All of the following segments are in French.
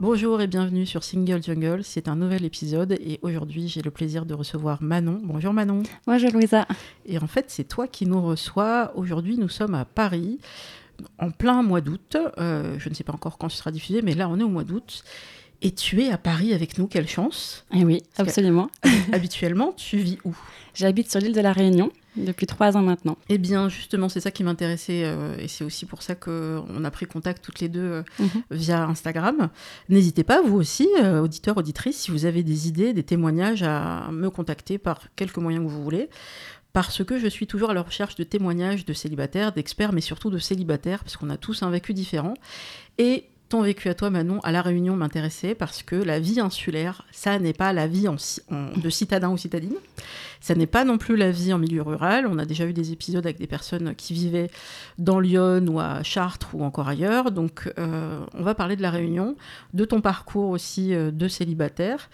Bonjour et bienvenue sur Single Jungle, c'est un nouvel épisode et aujourd'hui j'ai le plaisir de recevoir Manon. Bonjour Manon. Bonjour Louisa. Et en fait c'est toi qui nous reçois. Aujourd'hui nous sommes à Paris en plein mois d'août. Euh, je ne sais pas encore quand ce sera diffusé mais là on est au mois d'août. Et tu es à Paris avec nous, quelle chance Eh oui, absolument. Habituellement, tu vis où? J'habite sur l'île de la Réunion depuis trois ans maintenant. Eh bien, justement, c'est ça qui m'intéressait euh, et c'est aussi pour ça qu'on a pris contact toutes les deux euh, mhm. via Instagram. N'hésitez pas, vous aussi, euh, auditeurs, auditrices, si vous avez des idées, des témoignages, à me contacter par quelques moyens que vous voulez parce que je suis toujours à la recherche de témoignages de célibataires, d'experts, mais surtout de célibataires, parce qu'on a tous un vécu différent. Et ton vécu à toi, Manon, à La Réunion m'intéressait parce que la vie insulaire, ça n'est pas la vie en, de citadin ou citadine. Ça n'est pas non plus la vie en milieu rural. On a déjà eu des épisodes avec des personnes qui vivaient dans Lyon ou à Chartres ou encore ailleurs. Donc, euh, on va parler de La Réunion, de ton parcours aussi euh, de célibataire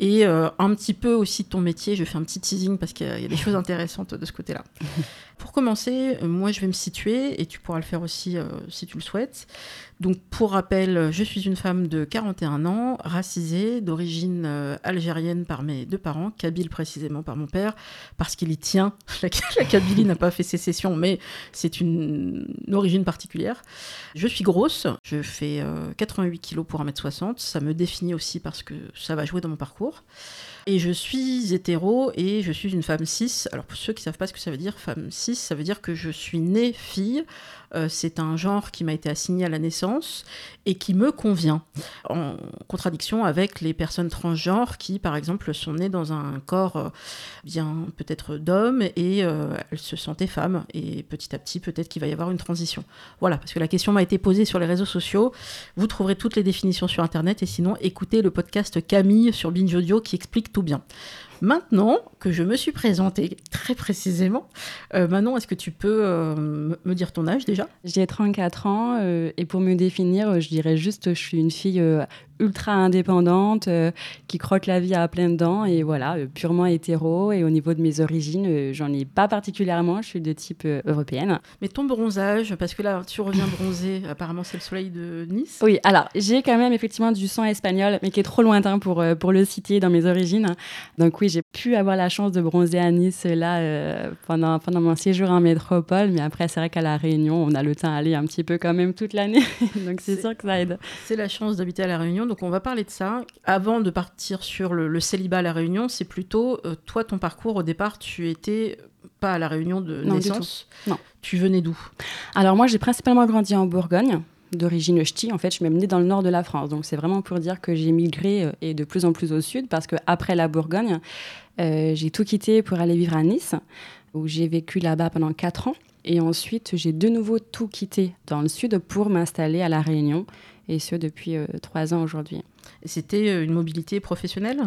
et euh, un petit peu aussi de ton métier. Je fais un petit teasing parce qu'il y, a des choses intéressantes de ce côté-là. Pour commencer, euh, moi je vais me situer et tu pourras le faire aussi euh, si tu le souhaites. Donc pour rappel, je suis une femme de 41 ans, racisée, d'origine algérienne par mes deux parents, kabyle précisément par mon père, parce qu'il y tient. La, la Kabylie n'a pas fait sécession, mais c'est une, origine particulière. Je suis grosse, je fais 88 kg pour 1m60. Ça me définit aussi parce que ça va jouer dans mon parcours. Et je suis hétéro et je suis une femme cis. Alors pour ceux qui ne savent pas ce que ça veut dire, femme cis, ça veut dire que je suis née fille euh, c'est un genre qui m'a été assigné à la naissance et qui me convient, en contradiction avec les personnes transgenres qui, par exemple, sont nées dans un corps euh, bien peut-être d'homme et euh, elles se sentaient femmes. Et petit à petit, peut-être qu'il va y avoir une transition. Voilà, parce que la question m'a été posée sur les réseaux sociaux. Vous trouverez toutes les définitions sur Internet et sinon, écoutez le podcast Camille sur Binge Audio qui explique tout bien. Maintenant que je me suis présentée très précisément, euh, Manon, est-ce que tu peux euh, me dire ton âge déjà? J'ai 34 ans euh, et pour me définir, je dirais juste je suis une fille ultra indépendante, euh, qui croque la vie à plein dents, et voilà, euh, purement hétéro. Et au niveau de mes origines, euh, j'en ai pas particulièrement, je suis de type européenne. Mais ton bronzage, parce que là, tu reviens bronzé, apparemment c'est le soleil de Nice. Oui, alors j'ai quand même effectivement du sang espagnol, mais qui est trop lointain pour, pour le citer dans mes origines. Donc oui, j'ai pu avoir la chance de bronzer à Nice là pendant, pendant mon séjour en métropole, mais après c'est vrai qu'à La Réunion, on a le temps d'aller un petit peu quand même toute l'année, donc c'est sûr que ça aide. C'est la chance d'habiter à La Réunion donc on va parler de ça. Avant de partir sur le, célibat à la Réunion, c'est plutôt euh, toi ton parcours au départ, tu étais pas à la Réunion de naissance. Non. Tu venais d'où? Alors moi j'ai principalement grandi en Bourgogne d'origine ch'ti. En fait, je suis même née dans le nord de la France. Donc, c'est vraiment pour dire que j'ai migré euh, et de plus en plus au sud parce qu'après la Bourgogne, euh, j'ai tout quitté pour aller vivre à Nice, où j'ai vécu là-bas pendant quatre ans. Et ensuite, j'ai de nouveau tout quitté dans le sud pour m'installer à La Réunion et ce depuis euh, trois ans aujourd'hui. C'était euh, une mobilité professionnelle?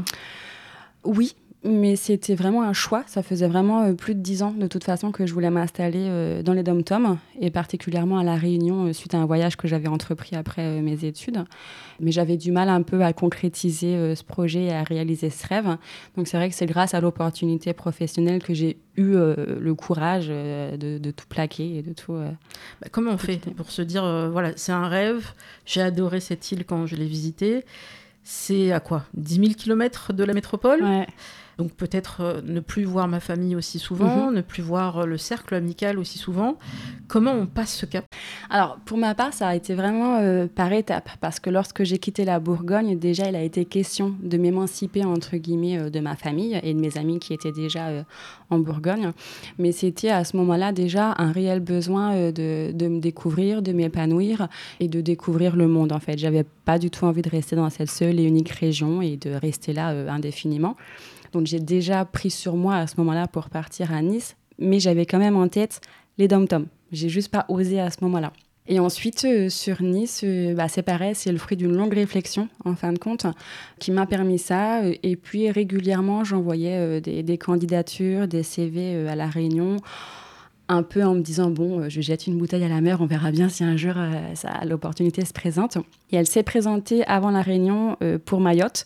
Oui, mais c'était vraiment un choix. Ça faisait vraiment euh, plus de dix ans de toute façon que je voulais m'installer dans les dom et particulièrement à La Réunion suite à un voyage que j'avais entrepris après mes études. Mais j'avais du mal un peu à concrétiser ce projet et à réaliser ce rêve. Donc c'est vrai que c'est grâce à l'opportunité professionnelle que j'ai eu le courage de, tout plaquer et de tout. Bah, comment on fait pour se dire voilà, c'est un rêve, j'ai adoré cette île quand je l'ai visitée. C'est à quoi? 10 000 km de la métropole? Donc peut-être ne plus voir ma famille aussi souvent, mhm. ne plus voir le cercle amical aussi souvent. Comment on passe ce cap? Alors pour ma part, ça a été vraiment par étapes, parce que lorsque j'ai quitté la Bourgogne, déjà il a été question de m'émanciper entre guillemets de ma famille et de mes amis qui étaient déjà en Bourgogne. Mais c'était à ce moment-là déjà un réel besoin de, de me découvrir, de m'épanouir et de découvrir le monde en fait. J'avais pas du tout envie de rester dans cette seule et unique région et de rester là euh, indéfiniment. Donc j'ai déjà pris sur moi à ce moment-là pour partir à Nice, mais j'avais quand même en tête les dom-toms. J'ai juste pas osé à ce moment-là. Et ensuite, euh, sur Nice, euh, bah, c'est pareil, c'est le fruit d'une longue réflexion, en fin de compte, qui m'a permis ça. Et puis, régulièrement, j'envoyais des, des, candidatures, des CV à La Réunion un peu en me disant bon, euh, je jette une bouteille à la mer, on verra bien si un jour euh, l'opportunité se présente. Et elle s'est présentée avant la réunion euh, pour Mayotte.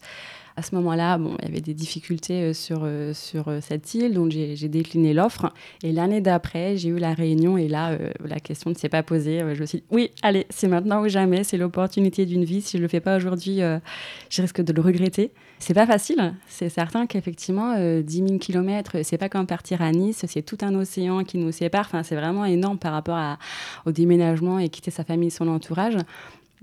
À ce moment-là, bon, il y avait des difficultés sur, sur cette île, donc j'ai décliné l'offre. Et l'année d'après, j'ai eu la réunion et là, la question ne s'est pas posée. je me suis dit, oui, allez, c'est maintenant ou jamais, c'est l'opportunité d'une vie. Si je ne le fais pas aujourd'hui, je risque de le regretter. C'est pas facile. C'est certain qu'effectivement, 10 000 km, c'est pas comme partir à Nice, c'est tout un océan qui nous sépare. Enfin, c'est vraiment énorme par rapport au déménagement et quitter sa famille, son entourage.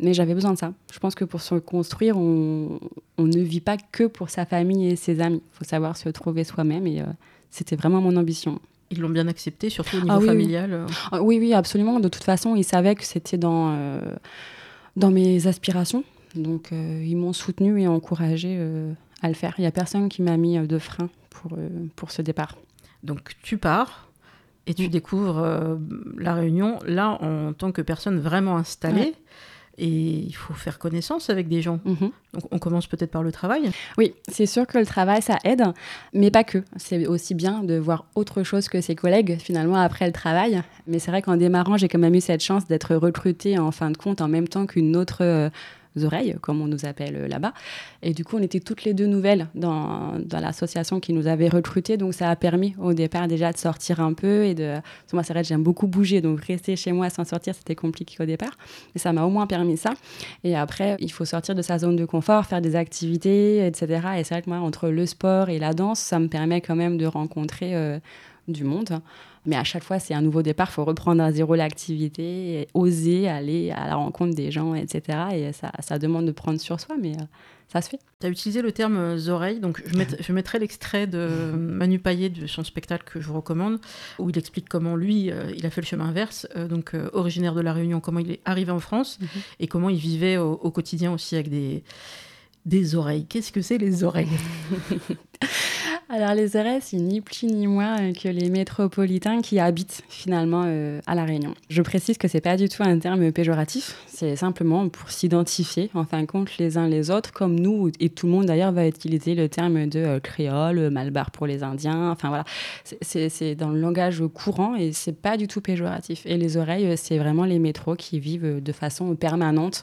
Mais j'avais besoin de ça. Je pense que pour se construire, on, ne vit pas que pour sa famille et ses amis. Il faut savoir se trouver soi-même et euh, c'était vraiment mon ambition. Ils l'ont bien accepté, surtout au niveau ah familial. Euh. Ah oui. oui, absolument. De toute façon, ils savaient que c'était dans, euh, dans mes aspirations. Donc, euh, ils m'ont soutenu et encouragé à le faire. Il n'y a personne qui m'a mis de frein pour, pour ce départ. Donc, tu pars et tu découvres la Réunion, là, en tant que personne vraiment installée. Et il faut faire connaissance avec des gens. Mhm. Donc on commence peut-être par le travail. Oui, c'est sûr que le travail, ça aide, mais pas que. C'est aussi bien de voir autre chose que ses collègues, finalement, après le travail. Mais c'est vrai qu'en démarrant, j'ai quand même eu cette chance d'être recrutée, en fin de compte, en même temps qu'une autre oreilles, comme on nous appelle euh, là-bas. Et du coup, on était toutes les deux nouvelles dans, dans l'association qui nous avait recrutés. Donc, ça a permis au départ déjà de sortir un peu. Et de... Moi, c'est vrai que j'aime beaucoup bouger. Donc, rester chez moi sans sortir, c'était compliqué au départ. Mais ça m'a au moins permis ça. Et après, il faut sortir de sa zone de confort, faire des activités, etc. Et c'est vrai que moi, entre le sport et la danse, ça me permet quand même de rencontrer euh, du monde. Mais à chaque fois, c'est un nouveau départ. Il faut reprendre à zéro l'activité, oser aller à la rencontre des gens, etc. Et ça, ça demande de prendre sur soi, mais euh, ça se fait. Tu as utilisé le terme euh, oreilles, donc je, je mettrai l'extrait de Manu Payet de son spectacle que je vous recommande, où il explique comment lui, euh, il a fait le chemin inverse, donc originaire de La Réunion, comment il est arrivé en France mhm. et comment il vivait au, au quotidien aussi avec des, des oreilles. Qu'est-ce que c'est les oreilles? Alors les c'est ni plus ni moins que les métropolitains qui habitent finalement euh, à La Réunion. Je précise que c'est pas du tout un terme péjoratif, c'est simplement pour s'identifier en fin de compte les uns les autres, comme nous et tout le monde d'ailleurs va utiliser le terme de euh, créole, malbar pour les Indiens, enfin voilà, c'est dans le langage courant et c'est pas du tout péjoratif. Et les oreilles, c'est vraiment les métros qui vivent de façon permanente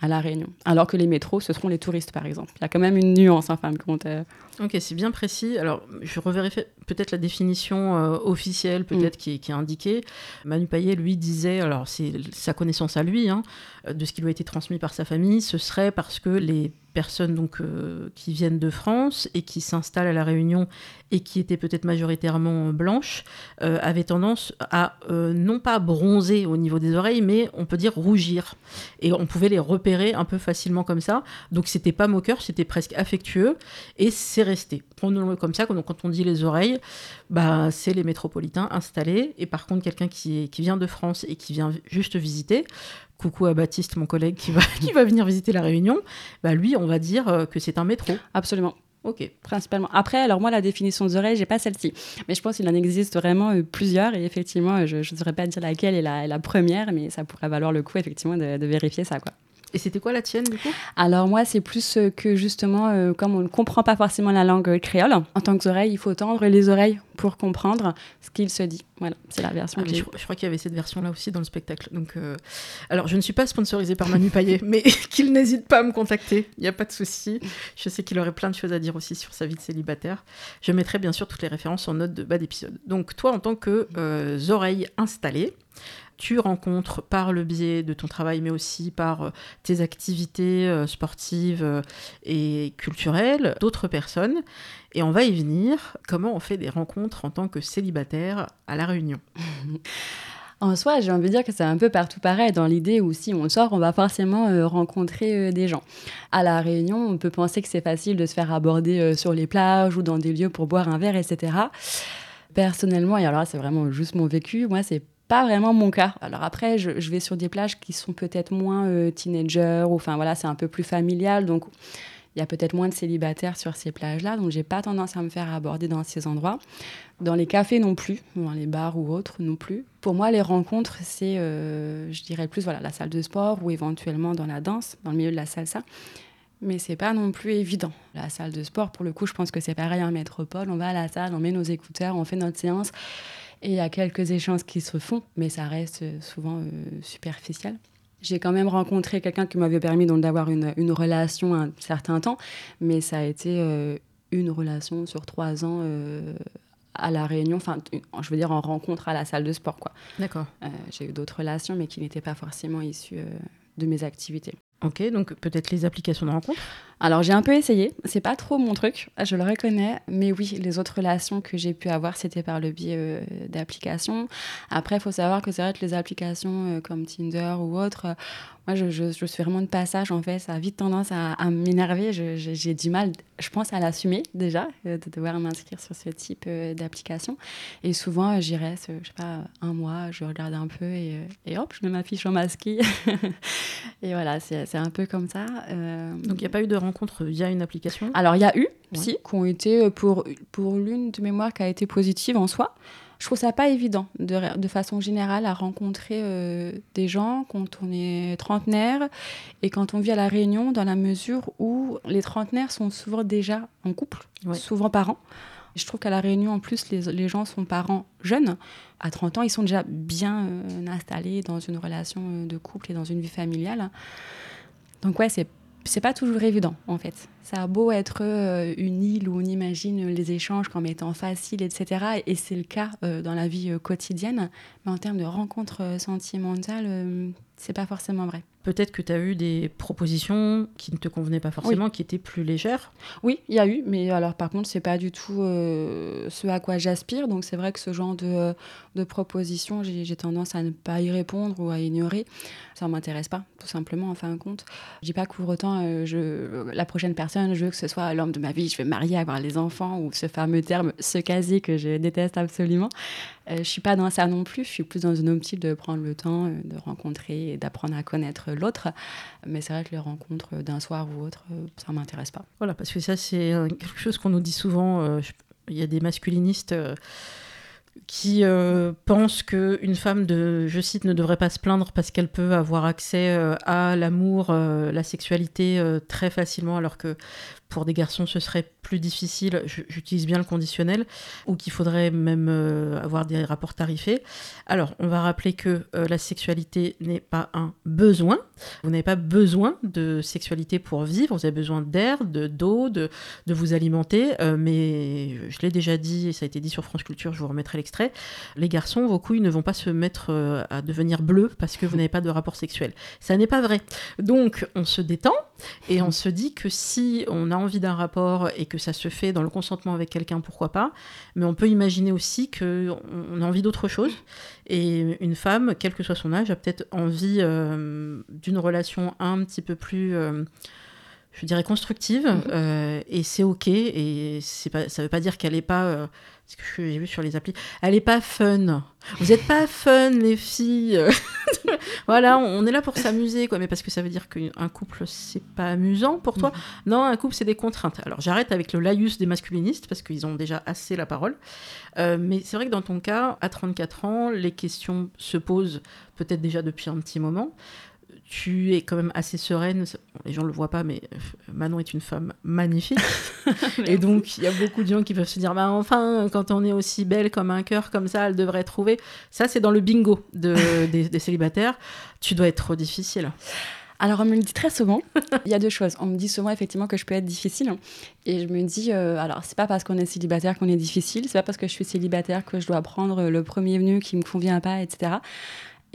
à La Réunion. Alors que les métros, ce seront les touristes, par exemple. Il y a quand même une nuance, en fin de compte. Euh. Ok, c'est bien précis. Alors, je revérifie peut-être la définition euh, officielle, peut-être mm. qui, qui, est indiquée. Manu Payet, lui, disait, alors c'est sa connaissance à lui, hein, de ce qui lui a été transmis par sa famille, ce serait parce que les personnes donc, euh, qui viennent de France et qui s'installent à La Réunion et qui étaient peut-être majoritairement blanches, euh, avaient tendance à euh, non pas bronzer au niveau des oreilles, mais on peut dire rougir. Et on pouvait les repérer un peu facilement comme ça. Donc c'était pas moqueur, c'était presque affectueux et c'est resté. Prenons-le comme ça, quand on dit les oreilles, bah, c'est les métropolitains installés. Et par contre, quelqu'un qui, qui vient de France et qui vient juste visiter, coucou à Baptiste, mon collègue qui va, qui va venir visiter la Réunion, bah lui, on va dire euh, que c'est un métro. Absolument. Ok. Principalement. Après, alors moi, la définition des oreilles, j'ai pas celle-ci. Mais je pense qu'il en existe vraiment euh, plusieurs. Et effectivement, je ne saurais pas dire laquelle est la, la, première, mais ça pourrait valoir le coup, effectivement, de, de vérifier ça. Quoi. Et c'était quoi la tienne du coup? Alors moi c'est plus euh, que justement euh, comme on ne comprend pas forcément la langue créole, en tant que oreille il faut tendre les oreilles pour comprendre ce qu'il se dit. Voilà, c'est la version. Ah, je, crois qu'il y avait cette version là aussi dans le spectacle. Donc euh, alors je ne suis pas sponsorisée par Manu Payet, mais qu'il n'hésite pas à me contacter, il n'y a pas de souci. Je sais qu'il aurait plein de choses à dire aussi sur sa vie de célibataire. Je mettrai bien sûr toutes les références en note de bas d'épisode. Donc toi en tant que oreille installée tu rencontres par le biais de ton travail, mais aussi par euh, tes activités euh, sportives euh, et culturelles, d'autres personnes. Et on va y venir, comment on fait des rencontres en tant que célibataire à La Réunion? En soi, j'ai envie de dire que c'est un peu partout pareil, dans l'idée où si on sort, on va forcément rencontrer des gens. À La Réunion, on peut penser que c'est facile de se faire aborder sur les plages ou dans des lieux pour boire un verre, etc. Personnellement, et alors là, c'est vraiment juste mon vécu, moi, c'est pas vraiment mon cas. Alors après, je, vais sur des plages qui sont peut-être moins euh, teenagers, ou enfin voilà, c'est un peu plus familial, donc il y a peut-être moins de célibataires sur ces plages-là, donc j'ai pas tendance à me faire aborder dans ces endroits. Dans les cafés non plus, dans les bars ou autres non plus. Pour moi, les rencontres, c'est, euh, je dirais plus, voilà, la salle de sport ou éventuellement dans la danse, dans le milieu de la salsa. Mais c'est pas non plus évident. La salle de sport, pour le coup, je pense que c'est pareil en métropole. On va à la salle, on met nos écouteurs, on fait notre séance. Et il y a quelques échanges qui se font, mais ça reste souvent euh, superficiel. J'ai quand même rencontré quelqu'un qui m'avait permis d'avoir une, une, relation un certain temps, mais ça a été euh, une relation sur trois ans euh, à la Réunion, enfin, je veux dire en rencontre à la salle de sport, quoi. D'accord. j'ai eu d'autres relations, mais qui n'étaient pas forcément issues de mes activités. Ok, donc peut-être les applications de rencontre? Alors j'ai un peu essayé, c'est pas trop mon truc, je le reconnais, mais oui, les autres relations que j'ai pu avoir, c'était par le biais euh, d'applications. Après, il faut savoir que c'est vrai que les applications euh, comme Tinder ou autres, moi, je, suis vraiment de passage, en fait. Ça a vite tendance à, m'énerver. J'ai du mal, je pense, à l'assumer déjà, euh, de devoir m'inscrire sur ce type d'application. Et souvent, j'y reste, je sais pas, un mois, je regarde un peu et, et hop, je mets ma fiche en masqué. et voilà, c'est un peu comme ça. Donc, il n'y a pas eu de rencontre via une application? Alors, il y a eu, si, qui ont été, pour, pour l'une de mémoire qui a été positive en soi je trouve ça pas évident de, de façon générale à rencontrer euh, des gens quand on est trentenaire et quand on vit à la Réunion dans la mesure où les trentenaires sont souvent déjà en couple, souvent parents. Je trouve qu'à la Réunion, en plus, les, les, gens sont parents jeunes. À 30 ans, ils sont déjà bien euh, installés dans une relation euh, de couple et dans une vie familiale. Donc ouais, c'est c'est pas toujours évident en fait. Ça a beau être euh, une île où on imagine les échanges comme étant faciles, etc. Et c'est le cas euh, dans la vie euh, quotidienne. Mais en termes de rencontres sentimentales, c'est pas forcément vrai. Peut-être que tu as eu des propositions qui ne te convenaient pas forcément, qui étaient plus légères? Oui, il y a eu, mais alors par contre, c'est pas du tout euh, ce à quoi j'aspire. Donc c'est vrai que ce genre de, de propositions, j'ai tendance à ne pas y répondre ou à ignorer. Ça m'intéresse pas, tout simplement, en fin de compte. Je dis pas que pour autant, euh, je, la prochaine personne, je veux que ce soit l'homme de ma vie, je veux marier, avoir les enfants, ou ce fameux terme, ce casier que je déteste absolument. Euh, je suis pas dans ça non plus, je suis plus dans une optique de prendre le temps de rencontrer et d'apprendre à connaître l'autre. Mais c'est vrai que les rencontres d'un soir ou autre, euh, ça m'intéresse pas. Voilà, parce que ça, c'est euh, quelque chose qu'on nous dit souvent. Euh, il y a des masculinistes qui pensent qu'une femme, de, je cite, ne devrait pas se plaindre parce qu'elle peut avoir accès à l'amour, la sexualité très facilement, alors que pour des garçons ce serait plus difficile, j'utilise bien le conditionnel, ou qu'il faudrait même euh, avoir des rapports tarifés. Alors, on va rappeler que euh, la sexualité n'est pas un besoin. Vous n'avez pas besoin de sexualité pour vivre, vous avez besoin d'air, de d'eau, de, de, vous alimenter, euh, mais je l'ai déjà dit, et ça a été dit sur France Culture, je vous remettrai l'extrait, les garçons, vos couilles ne vont pas se mettre à devenir bleues parce que vous n'avez pas de rapport sexuel. Ça n'est pas vrai. Donc, on se détend, et on se dit que si on a envie d'un rapport et que ça se fait dans le consentement avec quelqu'un, pourquoi pas. Mais on peut imaginer aussi qu'on a envie d'autre chose. Et une femme, quel que soit son âge, a peut-être envie euh, d'une relation un petit peu plus... Euh, je dirais constructive, mhm. euh, et c'est ok, et c'est pas, ça veut pas dire qu'elle est pas, ce que j'ai vu sur les applis, elle est pas fun. Vous êtes pas fun, les filles. voilà, on est là pour s'amuser, quoi. Mais parce que ça veut dire qu'un couple, c'est pas amusant pour toi. Mhm. Non, un couple, c'est des contraintes. Alors j'arrête avec le laïus des masculinistes parce qu'ils ont déjà assez la parole. Euh, mais c'est vrai que dans ton cas, à 34 ans, les questions se posent peut-être déjà depuis un petit moment tu es quand même assez sereine. les gens ne le voient pas, mais euh, Manon est une femme magnifique. et donc, il y a beaucoup de gens qui peuvent se dire bah, enfin, quand on est aussi belle comme un cœur, comme ça, elle devrait trouver. Ça, c'est dans le bingo de, des, célibataires. Tu dois être trop difficile. Alors, on me le dit très souvent. Il y a deux choses. On me dit souvent, effectivement, que je peux être difficile. Et je me dis, euh, alors, c'est pas parce qu'on est célibataire qu'on est difficile. C'est pas parce que je suis célibataire que je dois prendre le premier venu qui me convient pas, etc.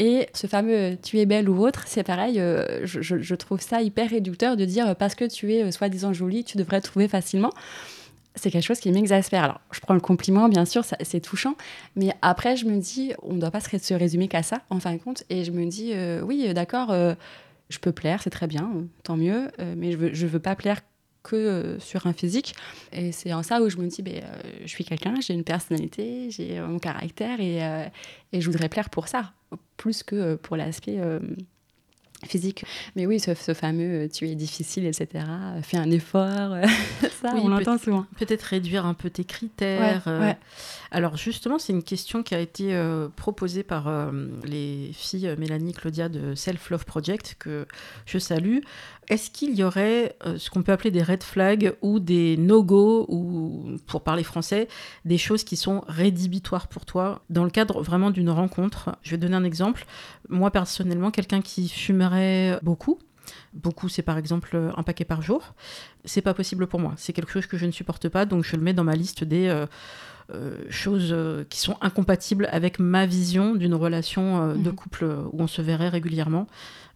Et ce fameux tu es belle ou autre, c'est pareil, je, je, trouve ça hyper réducteur de dire parce que tu es soi-disant jolie, tu devrais trouver facilement c'est quelque chose qui m'exaspère. Alors, je prends le compliment, bien sûr, c'est touchant, mais après, je me dis, on ne doit pas se résumer qu'à ça, en fin de compte, et je me dis, oui, d'accord, je peux plaire, c'est très bien, tant mieux, mais je je veux pas plaire que euh, sur un physique. Et c'est en ça où je me dis, ben, euh, je suis quelqu'un, j'ai une personnalité, j'ai mon caractère euh, et, je voudrais plaire pour ça, plus que pour l'aspect physique. Mais oui, ce, fameux tu es difficile, etc., fais un effort, ça, on l'entend souvent. Peut-être réduire un peu tes critères. Alors justement, c'est une question qui a été proposée par les filles Mélanie Claudia de Self Love Project, que je salue est-ce qu'il y aurait euh, ce qu'on peut appeler des red flags ou des no-go, ou pour parler français, des choses qui sont rédhibitoires pour toi dans le cadre vraiment d'une rencontre? Je vais donner un exemple. Moi personnellement, quelqu'un qui fumerait beaucoup, Beaucoup, c'est par exemple un paquet par jour. C'est pas possible pour moi. C'est quelque chose que je ne supporte pas, donc je le mets dans ma liste des euh, euh, choses qui sont incompatibles avec ma vision d'une relation de mhm. couple où on se verrait régulièrement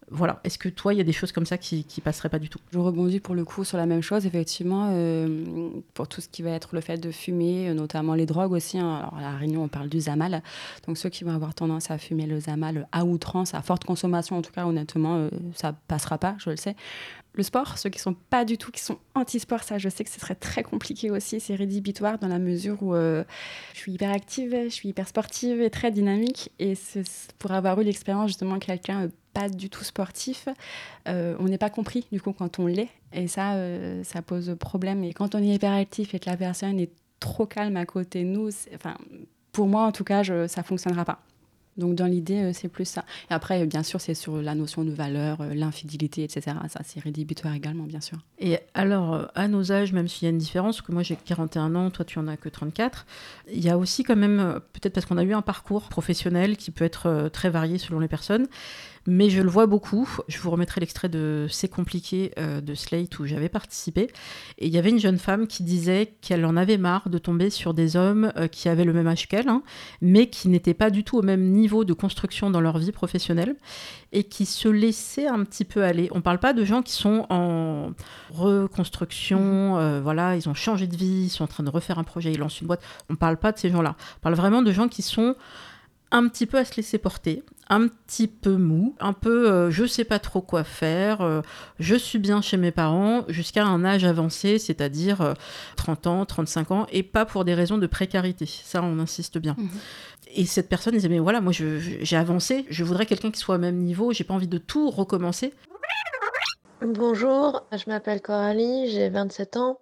voilà, est-ce que toi, il y a des choses comme ça qui, qui passeraient pas du tout? Je rebondis pour le coup sur la même chose, effectivement, euh, pour tout ce qui va être le fait de fumer, euh, notamment les drogues aussi. Hein. Alors à la Réunion, on parle du Zamal. Donc ceux qui vont avoir tendance à fumer le Zamal à outrance, à forte consommation, en tout cas, honnêtement, euh, ça passera pas, je le sais. Le sport, ceux qui sont pas du tout, qui sont anti-sport, ça, je sais que ce serait très compliqué aussi. C'est rédhibitoire dans la mesure où je suis hyper active, je suis hyper sportive et très dynamique. Et pour avoir eu l'expérience, justement, quelqu'un pas du tout sportif, euh, on n'est pas compris du coup quand on l'est. Et ça, euh, ça pose problème. Et quand on est hyperactif et que la personne est trop calme à côté de nous, enfin, pour moi en tout cas, je, ça fonctionnera pas. Donc dans l'idée, euh, c'est plus ça. Et après, bien sûr, c'est sur la notion de valeur, l'infidélité, etc. Ça, c'est rédhibitoire également, bien sûr. Et alors, à nos âges, même s'il y a une différence, que moi j'ai 41 ans, toi tu en as que 34, il y a aussi quand même, peut-être parce qu'on a eu un parcours professionnel qui peut être très varié selon les personnes, mais je le vois beaucoup. Je vous remettrai l'extrait de C'est compliqué euh, de Slate où j'avais participé. Et il y avait une jeune femme qui disait qu'elle en avait marre de tomber sur des hommes euh, qui avaient le même âge qu'elle, hein, mais qui n'étaient pas du tout au même niveau de construction dans leur vie professionnelle et qui se laissaient un petit peu aller. On ne parle pas de gens qui sont en reconstruction, mmh. euh, voilà, ils ont changé de vie, ils sont en train de refaire un projet, ils lancent une boîte. On ne parle pas de ces gens-là. On parle vraiment de gens qui sont un petit peu à se laisser porter, un petit peu mou, un peu euh, je sais pas trop quoi faire, euh, je suis bien chez mes parents jusqu'à un âge avancé, c'est-à-dire 30 euh, ans, 35 ans, et pas pour des raisons de précarité. Ça, on insiste bien. Mhm. Et cette personne disait mais voilà, moi j'ai avancé, je voudrais quelqu'un qui soit au même niveau, j'ai pas envie de tout recommencer. Bonjour, je m'appelle Coralie, j'ai 27 ans.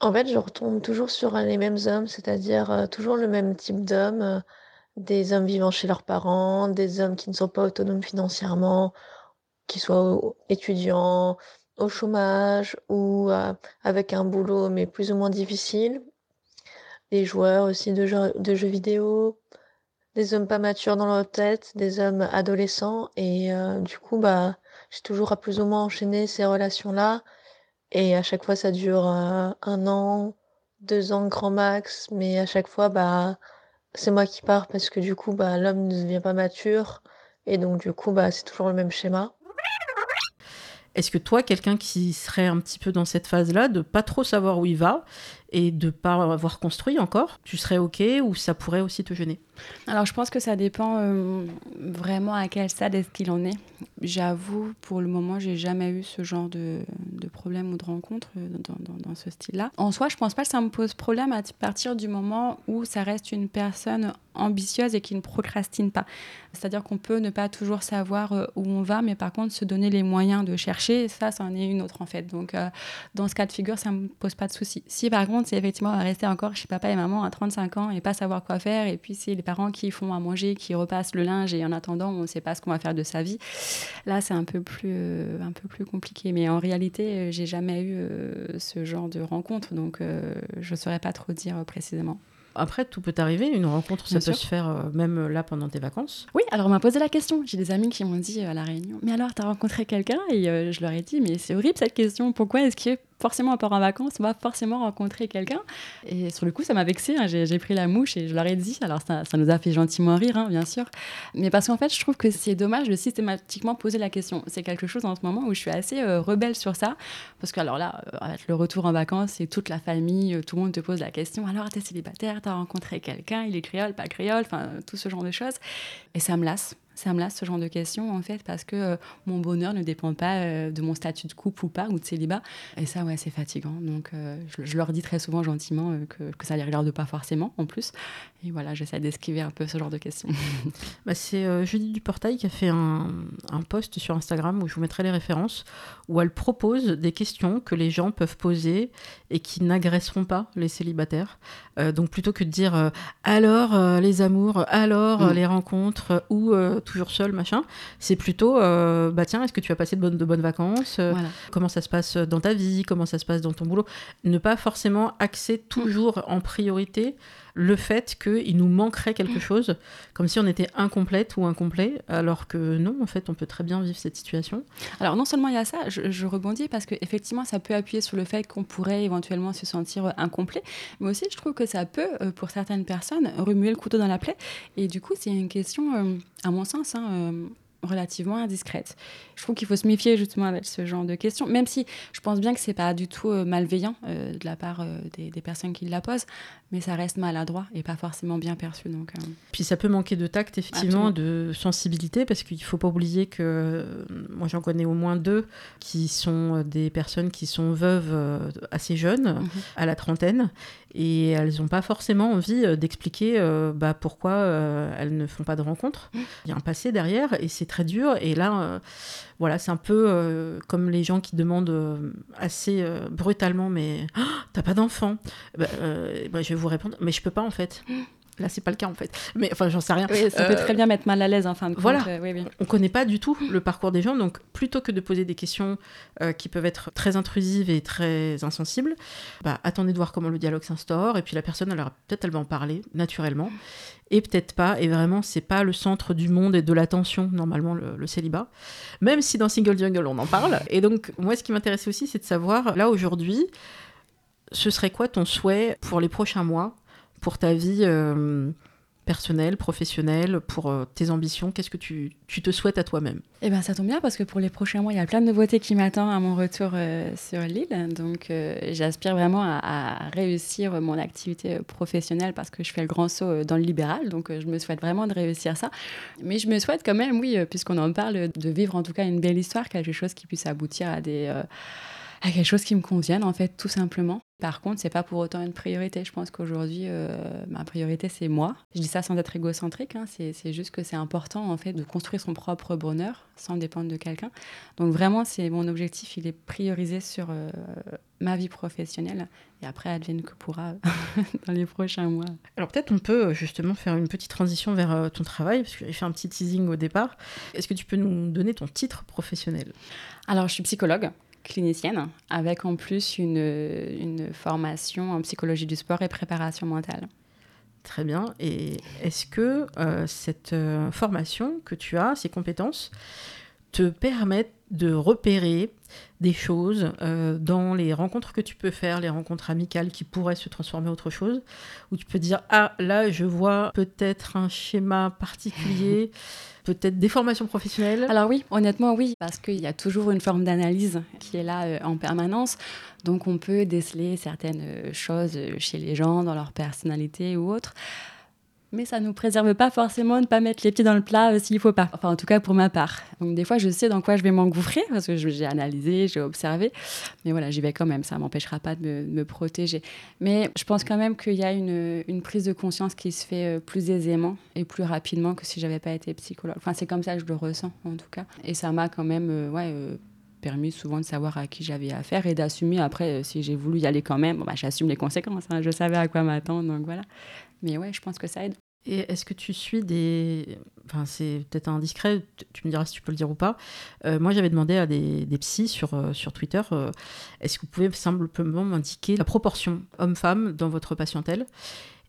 En fait, je retombe toujours sur les mêmes hommes, c'est-à-dire toujours le même type d'homme des hommes vivant chez leurs parents, des hommes qui ne sont pas autonomes financièrement, qui soient étudiants, au chômage ou euh, avec un boulot mais plus ou moins difficile, des joueurs aussi de jeux, vidéo, des hommes pas matures dans leur tête, des hommes adolescents. Et euh, du coup bah j'ai toujours à plus ou moins enchaîné ces relations-là. Et à chaque fois ça dure euh, un an, deux ans grand max, mais à chaque fois bah c'est moi qui pars parce que du coup, bah, l'homme ne devient pas mature. Et donc, du coup, bah, c'est toujours le même schéma. Est-ce que toi, quelqu'un qui serait un petit peu dans cette phase-là, de pas trop savoir où il va et de pas avoir construit encore, tu serais OK ou ça pourrait aussi te gêner? Alors, je pense que ça dépend euh, vraiment à quel stade est-ce qu'il en est. J'avoue, pour le moment, j'ai jamais eu ce genre de, de problème ou de rencontre euh, dans, dans, ce style-là. En soi, je pense pas que ça me pose problème à partir du moment où ça reste une personne ambitieuse et qui ne procrastine pas. C'est-à-dire qu'on peut ne pas toujours savoir euh, où on va, mais par contre se donner les moyens de chercher, ça, c'en est une autre en fait. Donc, dans ce cas de figure, ça ne me pose pas de souci. Si par contre, c'est effectivement rester encore chez papa et maman à 35 ans et pas savoir quoi faire, et puis c'est les parents qui font à manger, qui repassent le linge, et en attendant, on ne sait pas ce qu'on va faire de sa vie, là, c'est un, peu plus, euh, un peu plus compliqué. Mais en réalité, j'ai jamais eu ce genre de rencontre, donc je ne saurais pas trop dire précisément. Après, tout peut arriver. Une rencontre, ça peut se faire euh, même euh, là pendant tes vacances. Oui, alors on m'a posé la question. J'ai des amis qui m'ont dit euh, à La Réunion Mais alors, tu as rencontré quelqu'un? Et je leur ai dit Mais c'est horrible cette question. Pourquoi est-ce que forcément on part en vacances, on va forcément rencontrer quelqu'un. Et sur le coup, ça m'a vexé. Hein. J'ai pris la mouche et je leur ai dit. Alors ça, ça nous a fait gentiment rire, hein, bien sûr. Mais parce qu'en fait, je trouve que c'est dommage de systématiquement poser la question. C'est quelque chose en ce moment où je suis assez euh, rebelle sur ça. Parce que alors là, euh, le retour en vacances, c'est toute la famille, euh, tout le monde te pose la question. Alors, t'es célibataire, t'as rencontré quelqu'un, il est créole, pas créole, enfin, tout ce genre de choses. Et ça me lasse ça me lasse ce genre de questions en fait parce que euh, mon bonheur ne dépend pas euh, de mon statut de couple ou pas ou de célibat. Et ça ouais c'est fatigant. Donc euh, je, leur dis très souvent gentiment que, que, ça les regarde pas forcément en plus et voilà j'essaie d'esquiver un peu ce genre de questions bah, c'est Judith Duportail qui a fait un, un, post sur Instagram où je vous mettrai les références où elle propose des questions que les gens peuvent poser et qui n'agresseront pas les célibataires donc plutôt que de dire alors les amours alors mm. les rencontres ou toujours seul, machin. C'est plutôt, euh, bah tiens, est-ce que tu as passé de bonnes, de bonnes vacances euh, Comment ça se passe dans ta vie Comment ça se passe dans ton boulot? Ne pas forcément axer toujours en priorité le fait qu'il nous manquerait quelque chose, comme si on était incomplète ou incomplet, alors que non, en fait, on peut très bien vivre cette situation. Alors non seulement il y a ça, je, rebondis parce qu'effectivement, ça peut appuyer sur le fait qu'on pourrait éventuellement se sentir incomplet, mais aussi je trouve que ça peut, euh, pour certaines personnes, remuer le couteau dans la plaie. Et du coup, c'est une question, à mon sens, hein, euh, relativement indiscrète. Je trouve qu'il faut se méfier justement avec ce genre de questions, même si je pense bien que c'est pas du tout euh, malveillant euh, de la part des, personnes qui la posent, mais ça reste maladroit et pas forcément bien perçu. Donc, Puis ça peut manquer de tact, effectivement, de sensibilité, parce qu'il faut pas oublier que moi j'en connais au moins deux qui sont des personnes qui sont veuves assez jeunes, mhm. à la trentaine, et elles n'ont pas forcément envie euh, d'expliquer euh, bah, pourquoi euh, elles ne font pas de rencontres. Mmh. Il y a un passé derrière et c'est très dur. Et là, voilà, c'est un peu comme les gens qui demandent assez brutalement, mais oh, t'as pas d'enfant? Bah, bah, Je vais vous répondre, mais je peux pas en fait. Là, c'est pas le cas en fait. Mais enfin, j'en sais rien. ça peut très bien mettre mal à l'aise en fin de compte. Voilà. On connaît pas du tout le parcours des gens, donc plutôt que de poser des questions qui peuvent être très intrusives et très insensibles, bah, attendez de voir comment le dialogue s'instaure. Et puis la personne, alors peut-être elle va en parler naturellement, et peut-être pas. Et vraiment, c'est pas le centre du monde et de l'attention normalement le, célibat. Même si dans Single Jungle on en parle. Et donc moi, ce qui m'intéressait aussi, c'est de savoir là aujourd'hui, ce serait quoi ton souhait pour les prochains mois pour ta vie euh, personnelle, professionnelle, pour euh, tes ambitions Qu'est-ce que tu, te souhaites à toi-même? Eh bien, ça tombe bien parce que pour les prochains mois, il y a plein de nouveautés qui m'attendent à mon retour euh, sur l'île. Donc, j'aspire vraiment à, réussir mon activité professionnelle parce que je fais le grand saut dans le libéral. Donc, je me souhaite vraiment de réussir ça. Mais je me souhaite quand même, oui, puisqu'on en parle, de vivre en tout cas une belle histoire, quelque chose qui puisse aboutir à des à quelque chose qui me convienne, en fait, tout simplement. Par contre, c'est pas pour autant une priorité. Je pense qu'aujourd'hui, euh, ma priorité, c'est moi. Je dis ça sans être égocentrique. Hein. C'est juste que c'est important, en fait, de construire son propre bonheur sans dépendre de quelqu'un. Donc vraiment, c'est mon objectif. Il est priorisé sur euh, ma vie professionnelle. Et après, advienne que pourra dans les prochains mois. Alors peut-être on peut justement faire une petite transition vers euh, ton travail, parce que j'ai fait un petit teasing au départ. Est-ce que tu peux nous donner ton titre professionnel? Alors, je suis psychologue clinicienne, avec en plus une, une formation en psychologie du sport et préparation mentale. Très bien. Et est-ce que euh, cette euh, formation que tu as, ces compétences, te permettent de repérer des choses euh, dans les rencontres que tu peux faire, les rencontres amicales qui pourraient se transformer en autre chose, où tu peux dire, ah là, je vois peut-être un schéma particulier. peut-être des formations professionnelles Alors oui, honnêtement oui, parce qu'il y a toujours une forme d'analyse qui est là euh, en permanence. Donc on peut déceler certaines euh, choses chez les gens, dans leur personnalité ou autre mais ça ne nous préserve pas forcément de ne pas mettre les pieds dans le plat euh, s'il ne faut pas. Enfin, en tout cas pour ma part. Donc des fois, je sais dans quoi je vais m'engouffrer parce que j'ai analysé, j'ai observé. Mais voilà, j'y vais quand même. Ça ne m'empêchera pas de me, protéger. Mais je pense quand même qu'il y a une, prise de conscience qui se fait euh, plus aisément et plus rapidement que si j'avais pas été psychologue. Enfin, c'est comme ça que je le ressens en tout cas. Et ça m'a quand même, euh, ouais. permis souvent de savoir à qui j'avais affaire et d'assumer après si j'ai voulu y aller quand même bon, bah, j'assume les conséquences hein. je savais à quoi m'attendre donc voilà mais ouais je pense que ça aide et est-ce que tu suis des... Enfin, c'est peut-être indiscret, tu me diras si tu peux le dire ou pas. Euh, moi, j'avais demandé à des, psys sur, euh, sur Twitter, euh, est-ce que vous pouvez simplement m'indiquer la proportion homme-femme dans votre patientèle?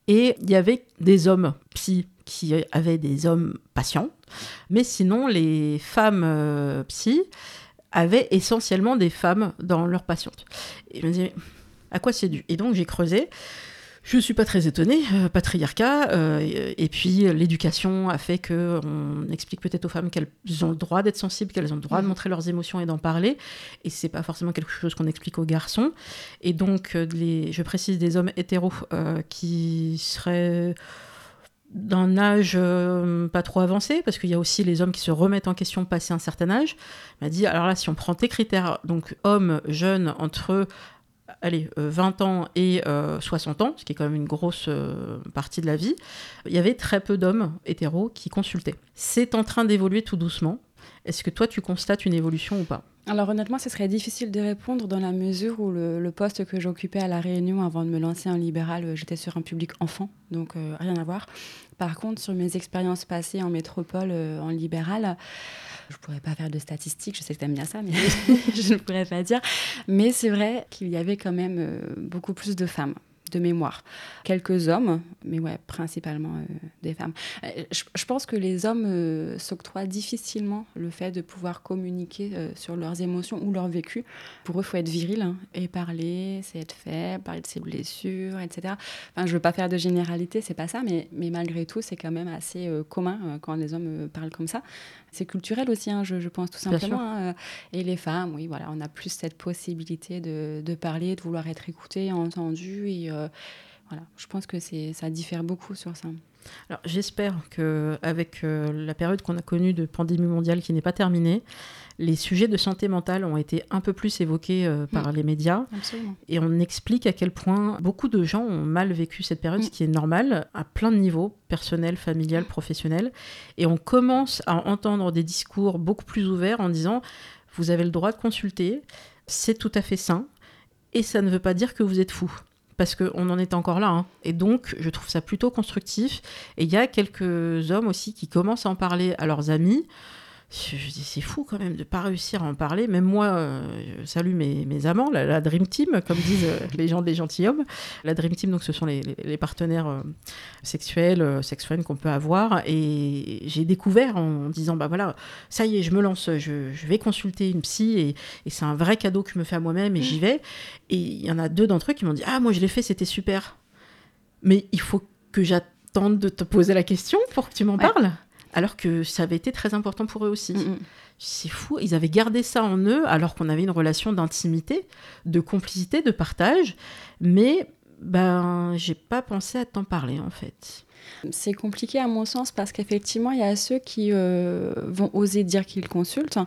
Et il y avait des hommes psys qui avaient des hommes patients, mais sinon, les femmes psys avaient essentiellement des femmes dans leurs patientes. Et je me disais, à quoi c'est dû? Et donc j'ai creusé. Je ne suis pas très étonnée, euh, patriarcat, euh, et, puis l'éducation a fait qu'on explique peut-être aux femmes qu'elles ont le droit d'être sensibles, qu'elles ont le droit de mmh. montrer leurs émotions et d'en parler, et c'est pas forcément quelque chose qu'on explique aux garçons. Et donc, euh, les, je précise des hommes hétéros qui seraient d'un âge pas trop avancé, parce qu'il y a aussi les hommes qui se remettent en question passé un certain âge, m'a dit, alors là, si on prend tes critères, donc hommes jeunes entre allez, 20 euh, ans et 60 euh, ans, ce qui est quand même une grosse euh, partie de la vie, il y avait très peu d'hommes hétéros qui consultaient. C'est en train d'évoluer tout doucement. Est-ce que toi, tu constates une évolution ou pas? Alors honnêtement, ce serait difficile de répondre dans la mesure où le, poste que j'occupais à La Réunion avant de me lancer en libéral, j'étais sur un public enfant, donc rien à voir. Par contre, sur mes expériences passées en métropole, en libéral, je ne pourrais pas faire de statistiques, je sais que tu aimes bien ça, mais je ne pourrais pas dire. Mais c'est vrai qu'il y avait quand même euh, beaucoup plus de femmes de mémoire. Quelques hommes, mais ouais, principalement euh, des femmes. Euh, je, pense que les hommes s'octroient difficilement le fait de pouvoir communiquer sur leurs émotions ou leur vécu. Pour eux, il faut être viril hein, et parler, c'est être faible, parler de ses blessures, etc. Enfin, je veux pas faire de généralité, c'est pas ça, mais malgré tout, c'est quand même assez commun quand les hommes parlent comme ça. C'est culturel aussi, hein, je, pense tout simplement. Hein, et les femmes, oui, voilà, on a plus cette possibilité de, de parler, de vouloir être écouté, entendu et euh, voilà, je pense que ça diffère beaucoup sur ça. Alors j'espère que avec euh, la période qu'on a connue de pandémie mondiale qui n'est pas terminée, les sujets de santé mentale ont été un peu plus évoqués euh, par mm. les médias. Et on explique à quel point beaucoup de gens ont mal vécu cette période, ce mm. qui est normal, à plein de niveaux, personnel, familial, professionnel. Et on commence à entendre des discours beaucoup plus ouverts en disant, vous avez le droit de consulter, c'est tout à fait sain, et ça ne veut pas dire que vous êtes fou parce qu'on en est encore là. Hein. Et donc, je trouve ça plutôt constructif. Et il y a quelques hommes aussi qui commencent à en parler à leurs amis. Je, dis, c'est fou quand même de pas réussir à en parler. Même moi, euh, je salue mes, mes amants, la, Dream Team, comme disent euh, les gens des gentilshommes. La Dream Team, donc, ce sont les, les, partenaires euh, sexuels, sexuels qu'on peut avoir. Et j'ai découvert en, disant, bah voilà, ça y est, je me lance, je, je vais consulter une psy et, et c'est un vrai cadeau que je me fais à moi-même et j'y vais. Et il y en a deux d'entre eux qui m'ont dit, ah, moi je l'ai fait, c'était super. Mais il faut que j'attende de te poser la question pour que tu m'en parles alors que ça avait été très important pour eux aussi. Mm, mm. C'est fou, ils avaient gardé ça en eux alors qu'on avait une relation d'intimité, de complicité, de partage, mais ben j'ai pas pensé à t'en parler en fait. C'est compliqué à mon sens parce qu'effectivement, il y a ceux qui euh, vont oser dire qu'ils consultent